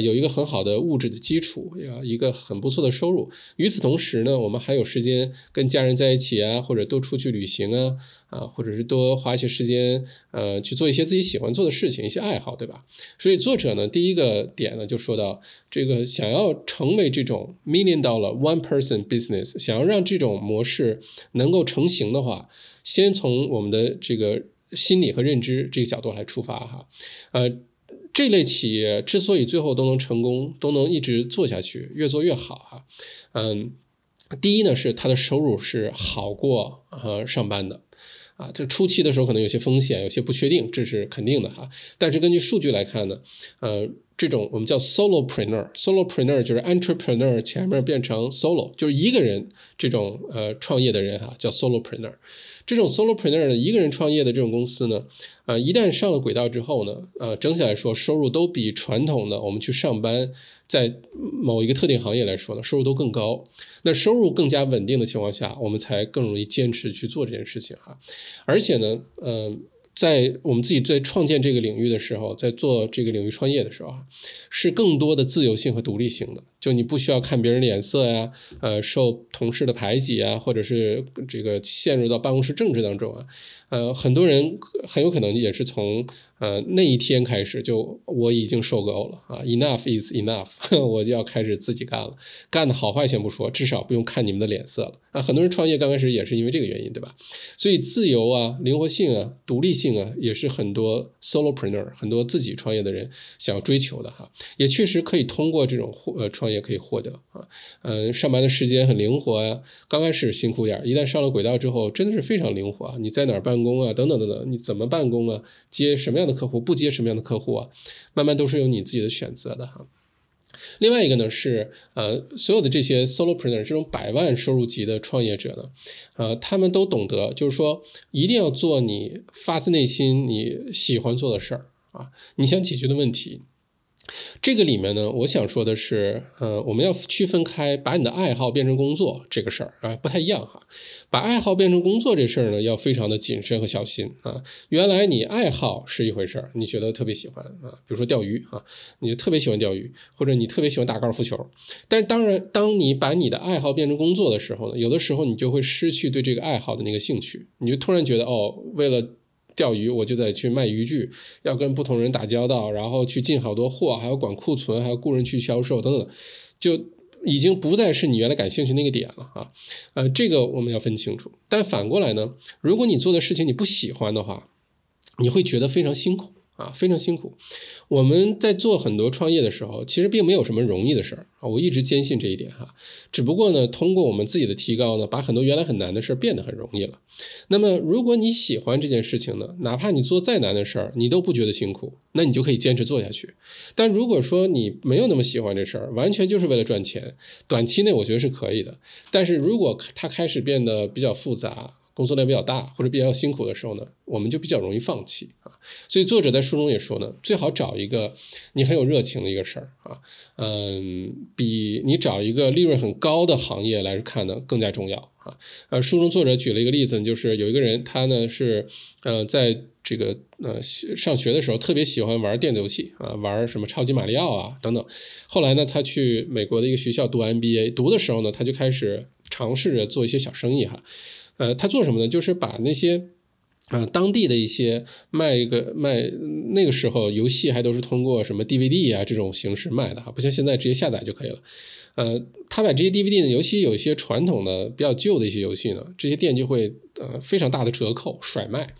有一个很好的物质的基础，呀，一个很不错的收入。与此同时呢，我们还有时间跟家人在一起啊，或者多出去旅行啊，啊，或者是多花一些时间，呃，去做一些自己喜欢做的事情，一些爱好，对吧？所以作者呢，第一个点呢，就说到这个想要成为这种 million dollar one person business，想要让这种模式能够成型的话。先从我们的这个心理和认知这个角度来出发哈，呃，这类企业之所以最后都能成功，都能一直做下去，越做越好哈，嗯，第一呢是它的收入是好过呃上班的，啊，这初期的时候可能有些风险，有些不确定，这是肯定的哈，但是根据数据来看呢，呃。这种我们叫 solopreneur，solopreneur 就是 entrepreneur 前面变成 solo，就是一个人这种呃创业的人哈，叫 solopreneur。这种 solopreneur 呢，一个人创业的这种公司呢，呃，一旦上了轨道之后呢，呃，整体来说收入都比传统的我们去上班在某一个特定行业来说呢，收入都更高。那收入更加稳定的情况下，我们才更容易坚持去做这件事情哈。而且呢，呃。在我们自己在创建这个领域的时候，在做这个领域创业的时候啊，是更多的自由性和独立性的。就你不需要看别人脸色呀，呃，受同事的排挤啊，或者是这个陷入到办公室政治当中啊，呃，很多人很有可能也是从呃那一天开始就我已经受够了啊，enough is enough，我就要开始自己干了，干的好坏先不说，至少不用看你们的脸色了啊。很多人创业刚开始也是因为这个原因，对吧？所以自由啊、灵活性啊、独立性啊，也是很多 solopreneur 很多自己创业的人想要追求的哈。也确实可以通过这种呃创业。也可以获得啊，嗯，上班的时间很灵活呀。刚开始辛苦点，一旦上了轨道之后，真的是非常灵活啊。你在哪儿办公啊？等等等等，你怎么办公啊？接什么样的客户？不接什么样的客户啊？慢慢都是有你自己的选择的哈。另外一个呢是，呃，所有的这些 solopreneur 这种百万收入级的创业者呢，呃，他们都懂得，就是说一定要做你发自内心你喜欢做的事儿啊，你想解决的问题。这个里面呢，我想说的是，呃，我们要区分开把你的爱好变成工作这个事儿啊，不太一样哈。把爱好变成工作这事儿呢，要非常的谨慎和小心啊。原来你爱好是一回事儿，你觉得特别喜欢啊，比如说钓鱼啊，你就特别喜欢钓鱼，或者你特别喜欢打高尔夫球。但是当然，当你把你的爱好变成工作的时候呢，有的时候你就会失去对这个爱好的那个兴趣，你就突然觉得哦，为了。钓鱼，我就得去卖渔具，要跟不同人打交道，然后去进好多货，还要管库存，还要雇人去销售等等，就已经不再是你原来感兴趣那个点了啊。呃，这个我们要分清楚。但反过来呢，如果你做的事情你不喜欢的话，你会觉得非常辛苦。啊，非常辛苦。我们在做很多创业的时候，其实并没有什么容易的事儿啊。我一直坚信这一点哈。只不过呢，通过我们自己的提高呢，把很多原来很难的事儿变得很容易了。那么，如果你喜欢这件事情呢，哪怕你做再难的事儿，你都不觉得辛苦，那你就可以坚持做下去。但如果说你没有那么喜欢这事儿，完全就是为了赚钱，短期内我觉得是可以的。但是如果它开始变得比较复杂，工作量比较大或者比较辛苦的时候呢，我们就比较容易放弃啊。所以作者在书中也说呢，最好找一个你很有热情的一个事儿啊，嗯，比你找一个利润很高的行业来看呢更加重要啊。呃，书中作者举了一个例子，就是有一个人他呢是呃在这个呃上学的时候特别喜欢玩电子游戏啊，玩什么超级马里奥啊等等。后来呢，他去美国的一个学校读 MBA，读的时候呢，他就开始尝试着做一些小生意哈。呃，他做什么呢？就是把那些，呃，当地的一些卖一个卖那个时候游戏还都是通过什么 DVD 啊这种形式卖的哈，不像现在直接下载就可以了。呃，他把这些 DVD 呢，尤其有一些传统的比较旧的一些游戏呢，这些店就会呃非常大的折扣甩卖，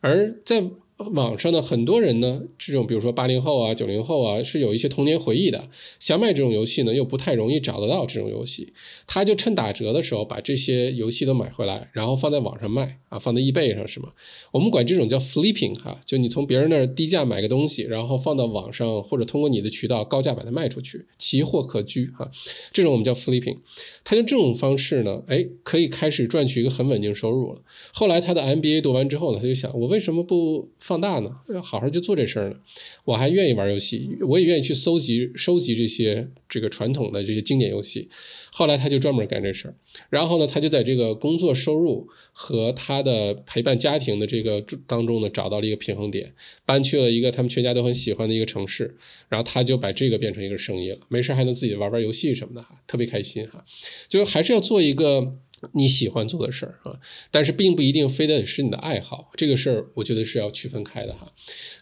而在网上的很多人呢，这种比如说八零后啊、九零后啊，是有一些童年回忆的，想买这种游戏呢，又不太容易找得到这种游戏，他就趁打折的时候把这些游戏都买回来，然后放在网上卖啊，放在易贝上是吗？我们管这种叫 flipping 哈，就你从别人那儿低价买个东西，然后放到网上或者通过你的渠道高价把它卖出去，奇货可居哈，这种我们叫 flipping。他用这种方式呢，哎，可以开始赚取一个很稳定收入了。后来他的 MBA 读完之后呢，他就想，我为什么不放大呢？好好去做这事儿呢？我还愿意玩游戏，我也愿意去搜集、收集这些这个传统的这些经典游戏。后来他就专门干这事儿。然后呢，他就在这个工作收入和他的陪伴家庭的这个当中呢，找到了一个平衡点，搬去了一个他们全家都很喜欢的一个城市。然后他就把这个变成一个生意了，没事还能自己玩玩游戏什么的，特别开心哈。就还是要做一个。你喜欢做的事儿啊，但是并不一定非得是你的爱好，这个事儿我觉得是要区分开的哈。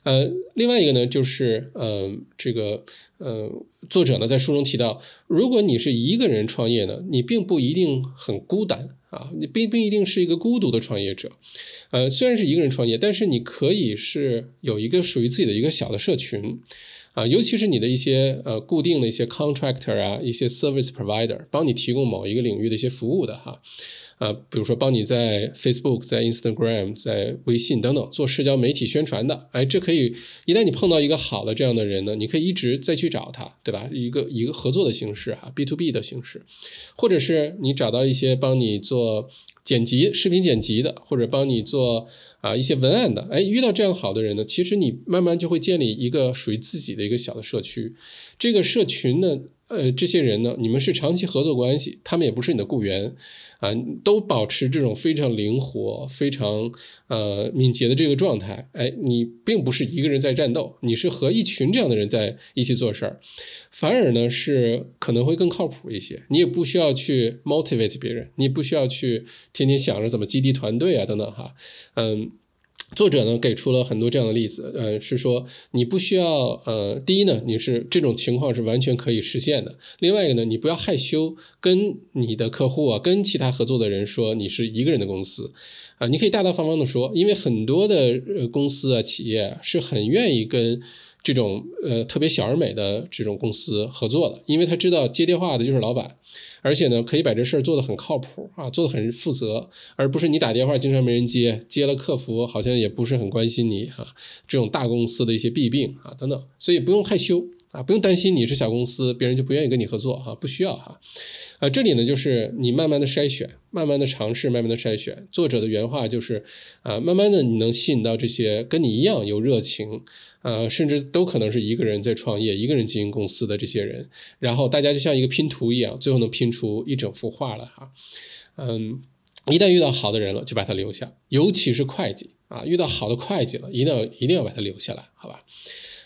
呃，另外一个呢，就是呃，这个呃，作者呢在书中提到，如果你是一个人创业呢，你并不一定很孤单啊，你并不一定是一个孤独的创业者。呃，虽然是一个人创业，但是你可以是有一个属于自己的一个小的社群。啊，尤其是你的一些呃固定的一些 contractor 啊，一些 service provider，帮你提供某一个领域的一些服务的哈，啊，比如说帮你在 Facebook、在 Instagram、在微信等等做社交媒体宣传的，哎，这可以一旦你碰到一个好的这样的人呢，你可以一直再去找他，对吧？一个一个合作的形式哈，B to B 的形式，或者是你找到一些帮你做。剪辑视频剪辑的，或者帮你做啊一些文案的，哎，遇到这样好的人呢，其实你慢慢就会建立一个属于自己的一个小的社区，这个社群呢。呃，这些人呢，你们是长期合作关系，他们也不是你的雇员，啊，都保持这种非常灵活、非常呃敏捷的这个状态。哎，你并不是一个人在战斗，你是和一群这样的人在一起做事儿，反而呢是可能会更靠谱一些。你也不需要去 motivate 别人，你不需要去天天想着怎么激励团队啊等等哈，嗯。作者呢给出了很多这样的例子，呃，是说你不需要，呃，第一呢，你是这种情况是完全可以实现的。另外一个呢，你不要害羞，跟你的客户啊，跟其他合作的人说你是一个人的公司，啊，你可以大大方方的说，因为很多的呃公司啊企业是很愿意跟。这种呃特别小而美的这种公司合作的，因为他知道接电话的就是老板，而且呢可以把这事儿做得很靠谱啊，做得很负责，而不是你打电话经常没人接，接了客服好像也不是很关心你啊，这种大公司的一些弊病啊等等，所以不用害羞。啊，不用担心你是小公司，别人就不愿意跟你合作哈，不需要哈。啊，这里呢就是你慢慢的筛选，慢慢的尝试，慢慢的筛选。作者的原话就是，啊，慢慢的你能吸引到这些跟你一样有热情，呃，甚至都可能是一个人在创业、一个人经营公司的这些人，然后大家就像一个拼图一样，最后能拼出一整幅画来哈。嗯，一旦遇到好的人了，就把他留下，尤其是会计啊，遇到好的会计了，一定要一定要把他留下来，好吧？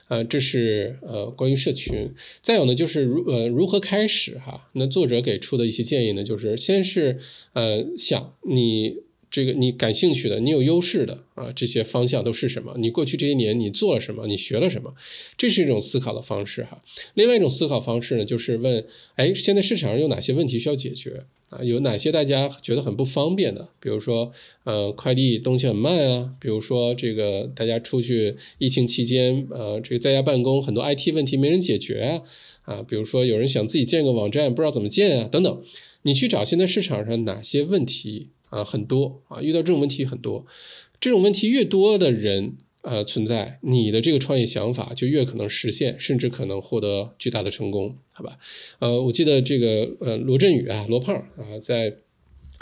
呃，这是呃关于社群，再有呢就是如呃如何开始哈？那作者给出的一些建议呢，就是先是呃想你这个你感兴趣的，你有优势的啊这些方向都是什么？你过去这些年你做了什么？你学了什么？这是一种思考的方式哈。另外一种思考方式呢，就是问，哎，现在市场上有哪些问题需要解决？啊，有哪些大家觉得很不方便的？比如说，呃，快递东西很慢啊。比如说，这个大家出去疫情期间，呃，这个在家办公很多 IT 问题没人解决啊。啊，比如说有人想自己建个网站，不知道怎么建啊，等等。你去找现在市场上哪些问题啊？很多啊，遇到这种问题很多。这种问题越多的人。呃，存在你的这个创业想法就越可能实现，甚至可能获得巨大的成功，好吧？呃，我记得这个呃罗振宇啊，罗胖啊，在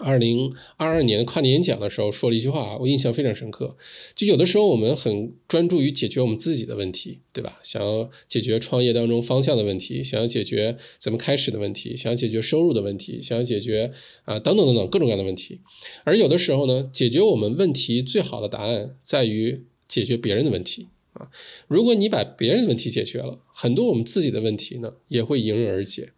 二零二二年跨年演讲的时候说了一句话，我印象非常深刻。就有的时候我们很专注于解决我们自己的问题，对吧？想要解决创业当中方向的问题，想要解决怎么开始的问题，想要解决收入的问题，想要解决啊等等等等各种各样的问题。而有的时候呢，解决我们问题最好的答案在于。解决别人的问题啊！如果你把别人的问题解决了，很多我们自己的问题呢也会迎刃而解！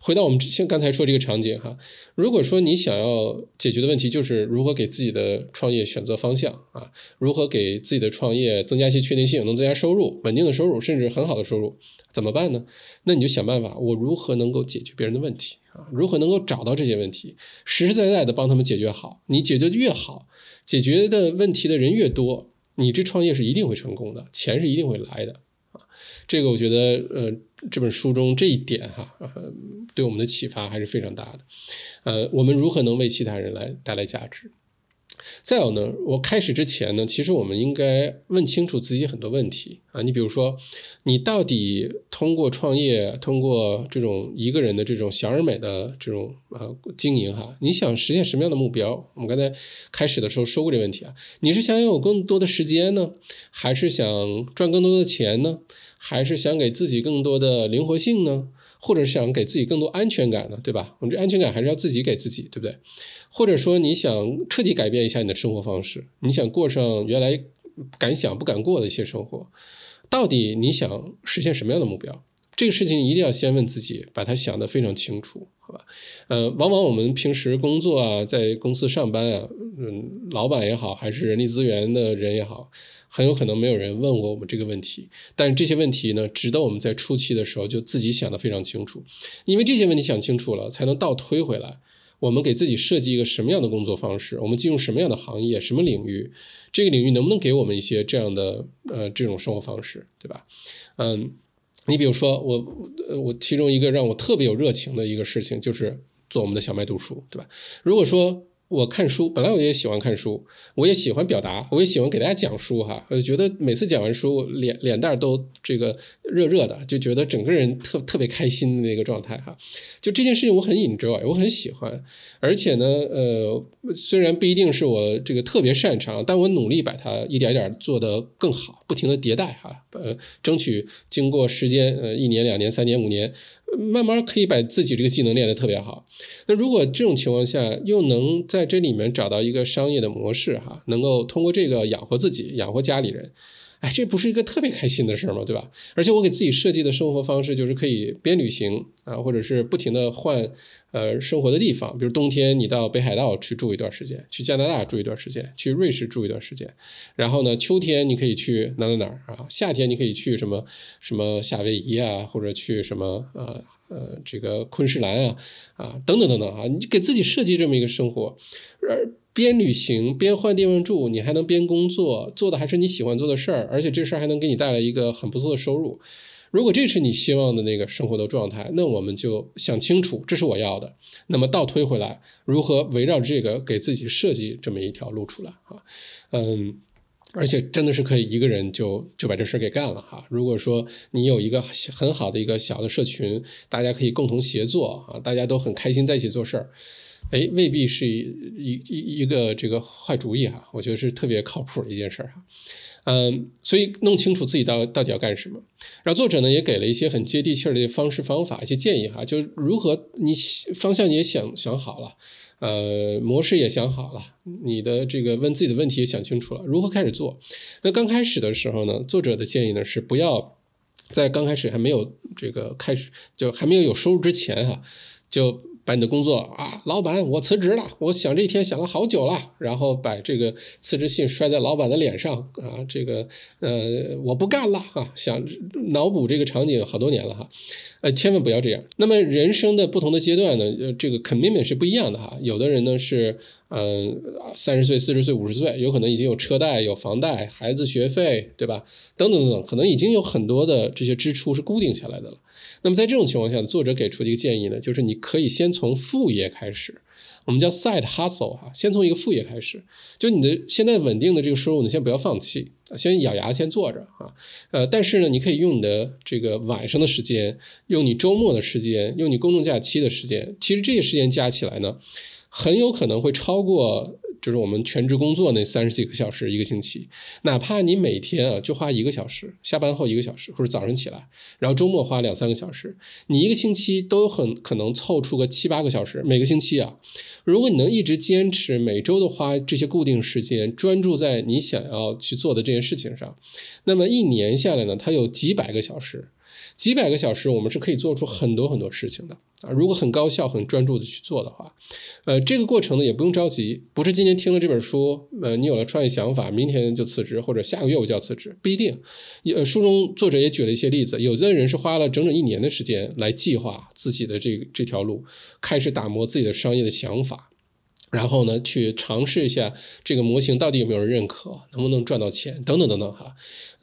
回到我们像刚才说这个场景哈，如果说你想要解决的问题就是如何给自己的创业选择方向啊，如何给自己的创业增加一些确定性，能增加收入、稳定的收入，甚至很好的收入，怎么办呢？那你就想办法，我如何能够解决别人的问题啊？如何能够找到这些问题，实实在在的帮他们解决好？你解决的越好，解决的问题的人越多。你这创业是一定会成功的，钱是一定会来的啊。这个我觉得，呃，这本书中这一点哈，呃，对我们的启发还是非常大的。呃，我们如何能为其他人来带来价值？再有呢，我开始之前呢，其实我们应该问清楚自己很多问题啊。你比如说，你到底通过创业，通过这种一个人的这种小而美的这种啊经营哈，你想实现什么样的目标？我们刚才开始的时候说过这个问题啊。你是想拥有更多的时间呢，还是想赚更多的钱呢，还是想给自己更多的灵活性呢？或者是想给自己更多安全感呢，对吧？我们这安全感还是要自己给自己，对不对？或者说你想彻底改变一下你的生活方式，你想过上原来敢想不敢过的一些生活，到底你想实现什么样的目标？这个事情一定要先问自己，把它想得非常清楚，好吧？呃，往往我们平时工作啊，在公司上班啊，嗯，老板也好，还是人力资源的人也好。很有可能没有人问过我们这个问题，但是这些问题呢，值得我们在初期的时候就自己想得非常清楚，因为这些问题想清楚了，才能倒推回来，我们给自己设计一个什么样的工作方式，我们进入什么样的行业、什么领域，这个领域能不能给我们一些这样的呃这种生活方式，对吧？嗯，你比如说我我其中一个让我特别有热情的一个事情就是做我们的小麦读书，对吧？如果说我看书，本来我也喜欢看书，我也喜欢表达，我也喜欢给大家讲书哈。我觉得每次讲完书，脸脸蛋都这个热热的，就觉得整个人特特别开心的那个状态哈。就这件事情我很 enjoy，我很喜欢，而且呢，呃，虽然不一定是我这个特别擅长，但我努力把它一点点做得更好，不停的迭代哈，呃，争取经过时间，呃，一年、两年、三年、五年。慢慢可以把自己这个技能练得特别好。那如果这种情况下又能在这里面找到一个商业的模式，哈，能够通过这个养活自己、养活家里人，哎，这不是一个特别开心的事儿吗？对吧？而且我给自己设计的生活方式就是可以边旅行啊，或者是不停的换。呃，生活的地方，比如冬天你到北海道去住一段时间，去加拿大住一段时间，去瑞士住一段时间，然后呢，秋天你可以去哪哪哪儿啊？夏天你可以去什么什么夏威夷啊，或者去什么呃呃这个昆士兰啊啊等等等等啊，你给自己设计这么一个生活，而边旅行边换地方住，你还能边工作，做的还是你喜欢做的事儿，而且这事儿还能给你带来一个很不错的收入。如果这是你希望的那个生活的状态，那我们就想清楚，这是我要的。那么倒推回来，如何围绕这个给自己设计这么一条路出来啊？嗯，而且真的是可以一个人就就把这事儿给干了哈。如果说你有一个很好的一个小的社群，大家可以共同协作啊，大家都很开心在一起做事儿，哎，未必是一一一个这个坏主意哈。我觉得是特别靠谱的一件事儿哈。嗯，所以弄清楚自己到到底要干什么，然后作者呢也给了一些很接地气儿的方式方法，一些建议哈，就如何你方向你也想想好了，呃，模式也想好了，你的这个问自己的问题也想清楚了，如何开始做？那刚开始的时候呢，作者的建议呢是不要在刚开始还没有这个开始就还没有有收入之前哈，就。把你的工作啊，老板，我辞职了，我想这一天想了好久了，然后把这个辞职信摔在老板的脸上啊，这个呃，我不干了哈，想脑补这个场景好多年了哈，呃，千万不要这样。那么人生的不同的阶段呢，呃，这个 commitment 是不一样的哈，有的人呢是。嗯，三十岁、四十岁、五十岁，有可能已经有车贷、有房贷、孩子学费，对吧？等等等等，可能已经有很多的这些支出是固定下来的了。那么在这种情况下，作者给出的一个建议呢，就是你可以先从副业开始，我们叫 side hustle 哈，先从一个副业开始，就你的现在稳定的这个收入，你先不要放弃，先咬牙先做着啊。呃，但是呢，你可以用你的这个晚上的时间，用你周末的时间，用你公众假期的时间，其实这些时间加起来呢。很有可能会超过，就是我们全职工作那三十几个小时一个星期。哪怕你每天啊就花一个小时，下班后一个小时，或者早上起来，然后周末花两三个小时，你一个星期都很可能凑出个七八个小时。每个星期啊，如果你能一直坚持，每周都花这些固定时间，专注在你想要去做的这件事情上，那么一年下来呢，它有几百个小时。几百个小时，我们是可以做出很多很多事情的啊！如果很高效、很专注的去做的话，呃，这个过程呢也不用着急，不是今天听了这本书，呃，你有了创业想法，明天就辞职，或者下个月我就要辞职，不一定。呃，书中作者也举了一些例子，有的人是花了整整一年的时间来计划自己的这这条路，开始打磨自己的商业的想法。然后呢，去尝试一下这个模型到底有没有人认可，能不能赚到钱，等等等等哈。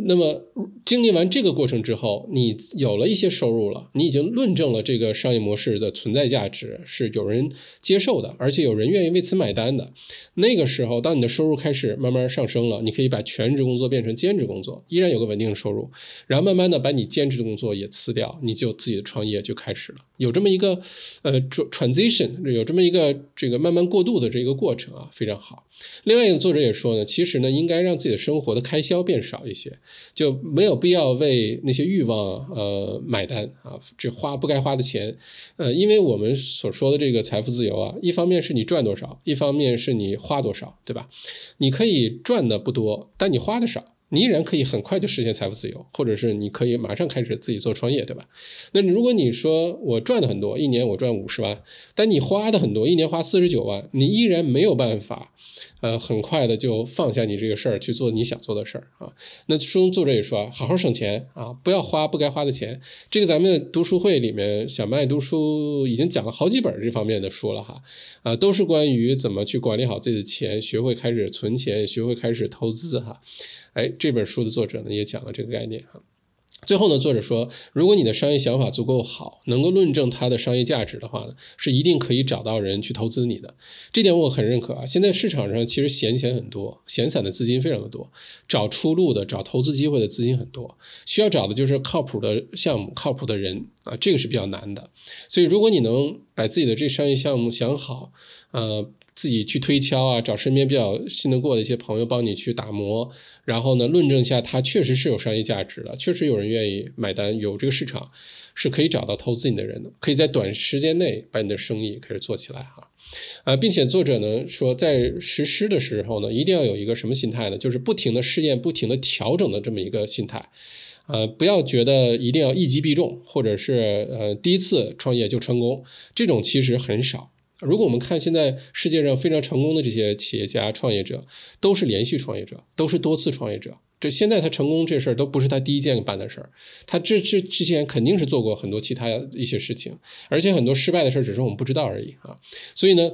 那么经历完这个过程之后，你有了一些收入了，你已经论证了这个商业模式的存在价值是有人接受的，而且有人愿意为此买单的。那个时候，当你的收入开始慢慢上升了，你可以把全职工作变成兼职工作，依然有个稳定的收入，然后慢慢的把你兼职的工作也辞掉，你就自己的创业就开始了。有这么一个呃 transition，有这么一个这个慢慢过渡。的这个过程啊非常好。另外一个作者也说呢，其实呢应该让自己的生活的开销变少一些，就没有必要为那些欲望呃买单啊，这花不该花的钱。呃，因为我们所说的这个财富自由啊，一方面是你赚多少，一方面是你花多少，对吧？你可以赚的不多，但你花的少。你依然可以很快就实现财富自由，或者是你可以马上开始自己做创业，对吧？那如果你说我赚的很多，一年我赚五十万，但你花的很多，一年花四十九万，你依然没有办法，呃，很快的就放下你这个事儿去做你想做的事儿啊。那书中作者也说，好好省钱啊，不要花不该花的钱。这个咱们读书会里面小麦读书已经讲了好几本这方面的书了哈，啊，都是关于怎么去管理好自己的钱，学会开始存钱，学会开始投资哈。哎，这本书的作者呢也讲了这个概念哈。最后呢，作者说，如果你的商业想法足够好，能够论证它的商业价值的话呢，是一定可以找到人去投资你的。这点我很认可啊。现在市场上其实闲钱很多，闲散的资金非常的多，找出路的、找投资机会的资金很多，需要找的就是靠谱的项目、靠谱的人啊，这个是比较难的。所以，如果你能把自己的这商业项目想好，呃。自己去推敲啊，找身边比较信得过的一些朋友帮你去打磨，然后呢，论证一下它确实是有商业价值的，确实有人愿意买单，有这个市场是可以找到投资你的人的，可以在短时间内把你的生意开始做起来哈。呃，并且作者呢说，在实施的时候呢，一定要有一个什么心态呢？就是不停的试验、不停的调整的这么一个心态。呃，不要觉得一定要一击必中，或者是呃第一次创业就成功，这种其实很少。如果我们看现在世界上非常成功的这些企业家、创业者，都是连续创业者，都是多次创业者。这现在他成功这事儿都不是他第一件办的事儿，他这这之前肯定是做过很多其他一些事情，而且很多失败的事儿只是我们不知道而已啊。所以呢。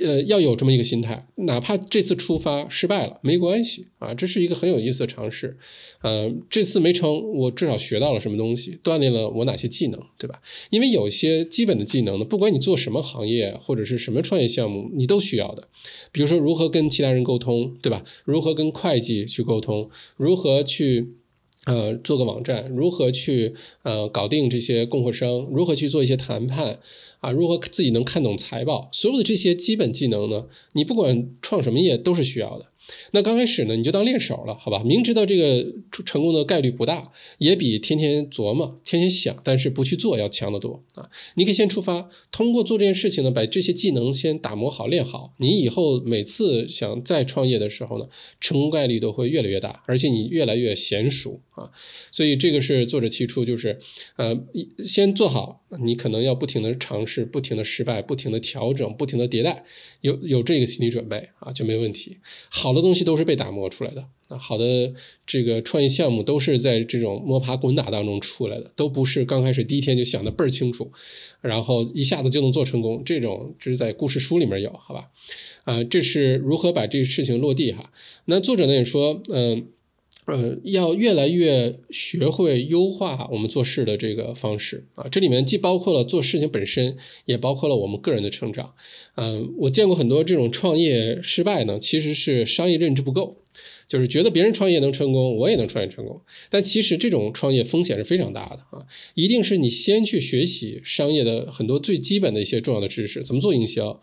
呃，要有这么一个心态，哪怕这次出发失败了，没关系啊，这是一个很有意思的尝试。呃，这次没成，我至少学到了什么东西，锻炼了我哪些技能，对吧？因为有些基本的技能呢，不管你做什么行业或者是什么创业项目，你都需要的。比如说如何跟其他人沟通，对吧？如何跟会计去沟通，如何去。呃，做个网站，如何去呃搞定这些供货商？如何去做一些谈判？啊，如何自己能看懂财报？所有的这些基本技能呢，你不管创什么业都是需要的。那刚开始呢，你就当练手了，好吧？明知道这个成功的概率不大，也比天天琢磨、天天想，但是不去做要强得多啊！你可以先出发，通过做这件事情呢，把这些技能先打磨好、练好。你以后每次想再创业的时候呢，成功概率都会越来越大，而且你越来越娴熟啊！所以这个是作者提出，就是呃，先做好，你可能要不停的尝试、不停的失败、不停的调整、不停的迭代，有有这个心理准备啊，就没问题。好的。东西都是被打磨出来的啊，好的这个创业项目都是在这种摸爬滚打当中出来的，都不是刚开始第一天就想的倍儿清楚，然后一下子就能做成功。这种只是在故事书里面有，好吧？啊，这是如何把这个事情落地哈？那作者呢也说，嗯。呃要越来越学会优化我们做事的这个方式啊，这里面既包括了做事情本身，也包括了我们个人的成长。嗯，我见过很多这种创业失败呢，其实是商业认知不够，就是觉得别人创业能成功，我也能创业成功。但其实这种创业风险是非常大的啊，一定是你先去学习商业的很多最基本的一些重要的知识，怎么做营销，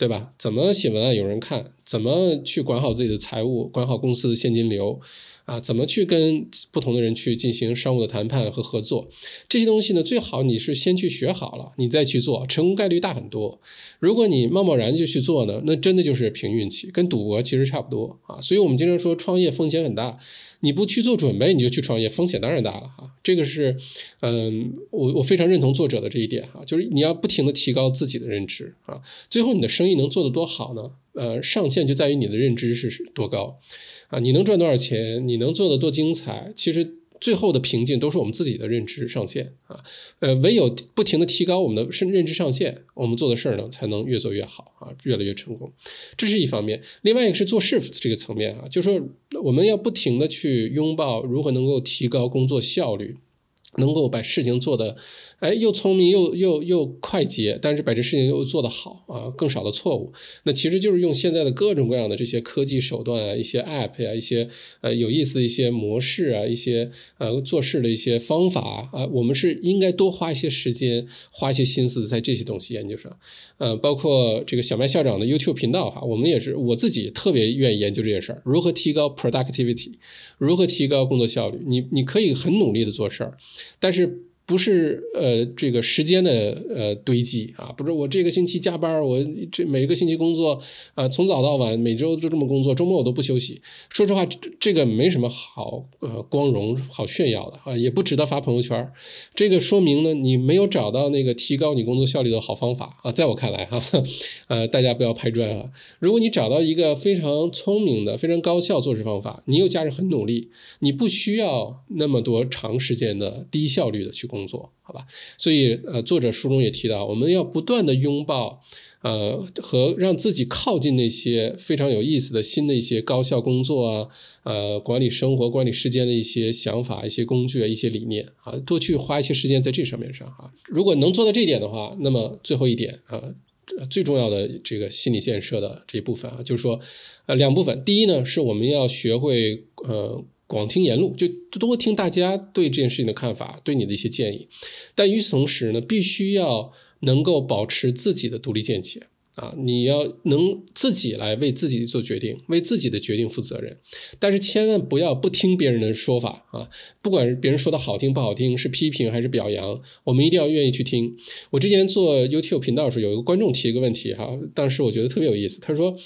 对吧？怎么写文案有人看？怎么去管好自己的财务，管好公司的现金流？啊，怎么去跟不同的人去进行商务的谈判和合作？这些东西呢，最好你是先去学好了，你再去做，成功概率大很多。如果你贸贸然就去做呢，那真的就是凭运气，跟赌博其实差不多啊。所以我们经常说创业风险很大，你不去做准备你就去创业，风险当然大了哈。这个是，嗯，我我非常认同作者的这一点哈，就是你要不停的提高自己的认知啊，最后你的生意能做得多好呢？呃，上限就在于你的认知是多高。啊，你能赚多少钱？你能做的多精彩？其实最后的瓶颈都是我们自己的认知上限啊。呃，唯有不停的提高我们的认认知上限，我们做的事儿呢才能越做越好啊，越来越成功。这是一方面，另外一个是做 shift 这个层面啊，就是说我们要不停的去拥抱如何能够提高工作效率。能够把事情做的，哎，又聪明又又又快捷，但是把这事情又做得好啊，更少的错误。那其实就是用现在的各种各样的这些科技手段啊，一些 app 呀，一些呃有意思的一些模式啊，一些呃做事的一些方法啊，我们是应该多花一些时间，花一些心思在这些东西研究上。呃，包括这个小麦校长的 YouTube 频道哈，我们也是我自己特别愿意研究这些事儿，如何提高 productivity，如何提高工作效率。你你可以很努力的做事儿。但是。不是呃这个时间的呃堆积啊，不是我这个星期加班，我这每一个星期工作啊从早到晚，每周都这么工作，周末我都不休息。说实话，这个没什么好呃光荣好炫耀的啊，也不值得发朋友圈。这个说明呢，你没有找到那个提高你工作效率的好方法啊。在我看来哈，呃大家不要拍砖啊。如果你找到一个非常聪明的、非常高效做事方法，你又加上很努力，你不需要那么多长时间的低效率的去工。工作好吧，所以呃，作者书中也提到，我们要不断的拥抱，呃，和让自己靠近那些非常有意思的新的一些高效工作啊，呃，管理生活、管理时间的一些想法、一些工具、一些理念啊，多去花一些时间在这上面上啊。如果能做到这一点的话，那么最后一点啊，最重要的这个心理建设的这一部分啊，就是说，呃，两部分，第一呢，是我们要学会呃。广听言路，就多听大家对这件事情的看法，对你的一些建议。但与此同时呢，必须要能够保持自己的独立见解。啊，你要能自己来为自己做决定，为自己的决定负责任，但是千万不要不听别人的说法啊！不管是别人说的好听不好听，是批评还是表扬，我们一定要愿意去听。我之前做 YouTube 频道的时候，有一个观众提一个问题哈，当时我觉得特别有意思，他说：“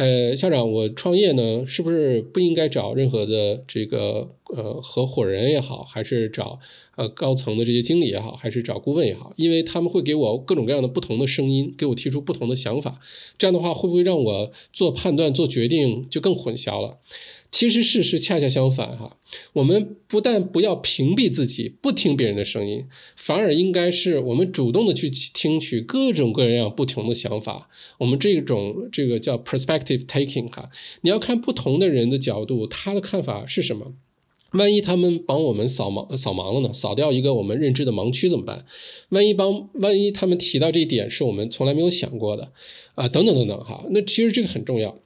呃，校长，我创业呢，是不是不应该找任何的这个？”呃，合伙人也好，还是找呃高层的这些经理也好，还是找顾问也好，因为他们会给我各种各样的不同的声音，给我提出不同的想法，这样的话会不会让我做判断、做决定就更混淆了？其实事实恰恰相反哈，我们不但不要屏蔽自己，不听别人的声音，反而应该是我们主动的去听取各种各样不同的想法。我们这种这个叫 perspective taking 哈，你要看不同的人的角度，他的看法是什么。万一他们帮我们扫盲扫盲了呢？扫掉一个我们认知的盲区怎么办？万一帮万一他们提到这一点是我们从来没有想过的啊，等等等等哈。那其实这个很重要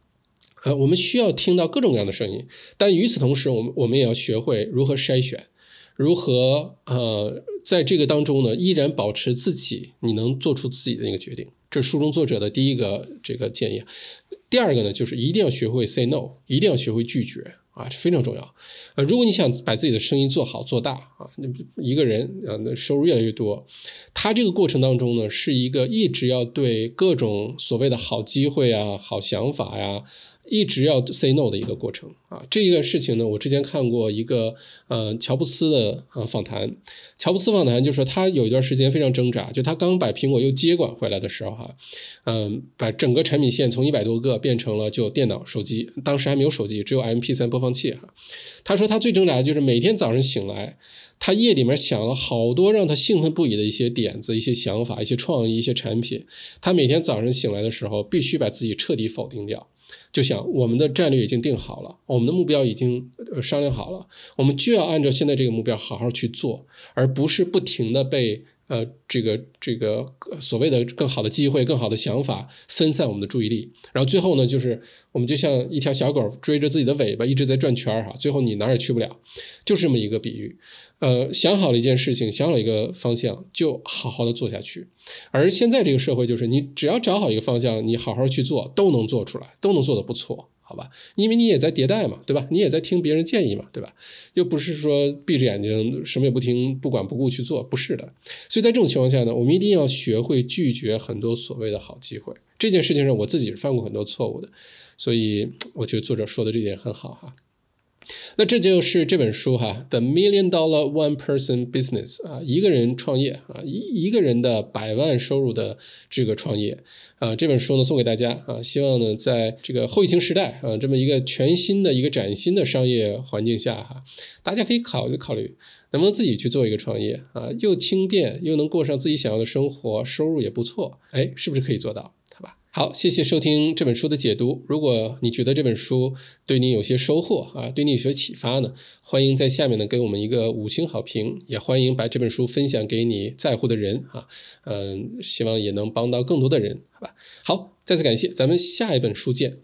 啊，我们需要听到各种各样的声音，但与此同时，我们我们也要学会如何筛选，如何呃在这个当中呢，依然保持自己你能做出自己的那个决定。这是书中作者的第一个这个建议。第二个呢，就是一定要学会 say no，一定要学会拒绝。啊，这非常重要。呃，如果你想把自己的生意做好做大啊，那一个人啊，那收入越来越多，他这个过程当中呢，是一个一直要对各种所谓的好机会啊、好想法呀。一直要 say no 的一个过程啊，这个事情呢，我之前看过一个呃乔布斯的呃访谈，乔布斯访谈就说他有一段时间非常挣扎，就他刚把苹果又接管回来的时候哈，嗯，把整个产品线从一百多个变成了就电脑、手机，当时还没有手机，只有 MP3 播放器哈。他说他最挣扎的就是每天早上醒来，他夜里面想了好多让他兴奋不已的一些点子、一些想法、一些创意、一些产品，他每天早上醒来的时候必须把自己彻底否定掉。就想我们的战略已经定好了，我们的目标已经商量好了，我们就要按照现在这个目标好好去做，而不是不停的被。呃，这个这个所谓的更好的机会、更好的想法分散我们的注意力，然后最后呢，就是我们就像一条小狗追着自己的尾巴一直在转圈儿哈，最后你哪儿也去不了，就是这么一个比喻。呃，想好了一件事情，想好了一个方向，就好好的做下去。而现在这个社会就是，你只要找好一个方向，你好好去做，都能做出来，都能做得不错。好吧，因为你也在迭代嘛，对吧？你也在听别人建议嘛，对吧？又不是说闭着眼睛什么也不听，不管不顾去做，不是的。所以在这种情况下呢，我们一定要学会拒绝很多所谓的好机会。这件事情上，我自己是犯过很多错误的，所以我觉得作者说的这点很好哈。那这就是这本书哈，《The Million Dollar One Person Business》啊，一个人创业啊，一一个人的百万收入的这个创业。啊，这本书呢送给大家啊，希望呢在这个后疫情时代啊，这么一个全新的一个崭新的商业环境下哈，大家可以考虑考虑，能不能自己去做一个创业。啊，又轻便又能过上自己想要的生活，收入也不错，哎，是不是可以做到？好，谢谢收听这本书的解读。如果你觉得这本书对你有些收获啊，对你有些启发呢，欢迎在下面呢给我们一个五星好评，也欢迎把这本书分享给你在乎的人啊，嗯，希望也能帮到更多的人，好吧？好，再次感谢，咱们下一本书见。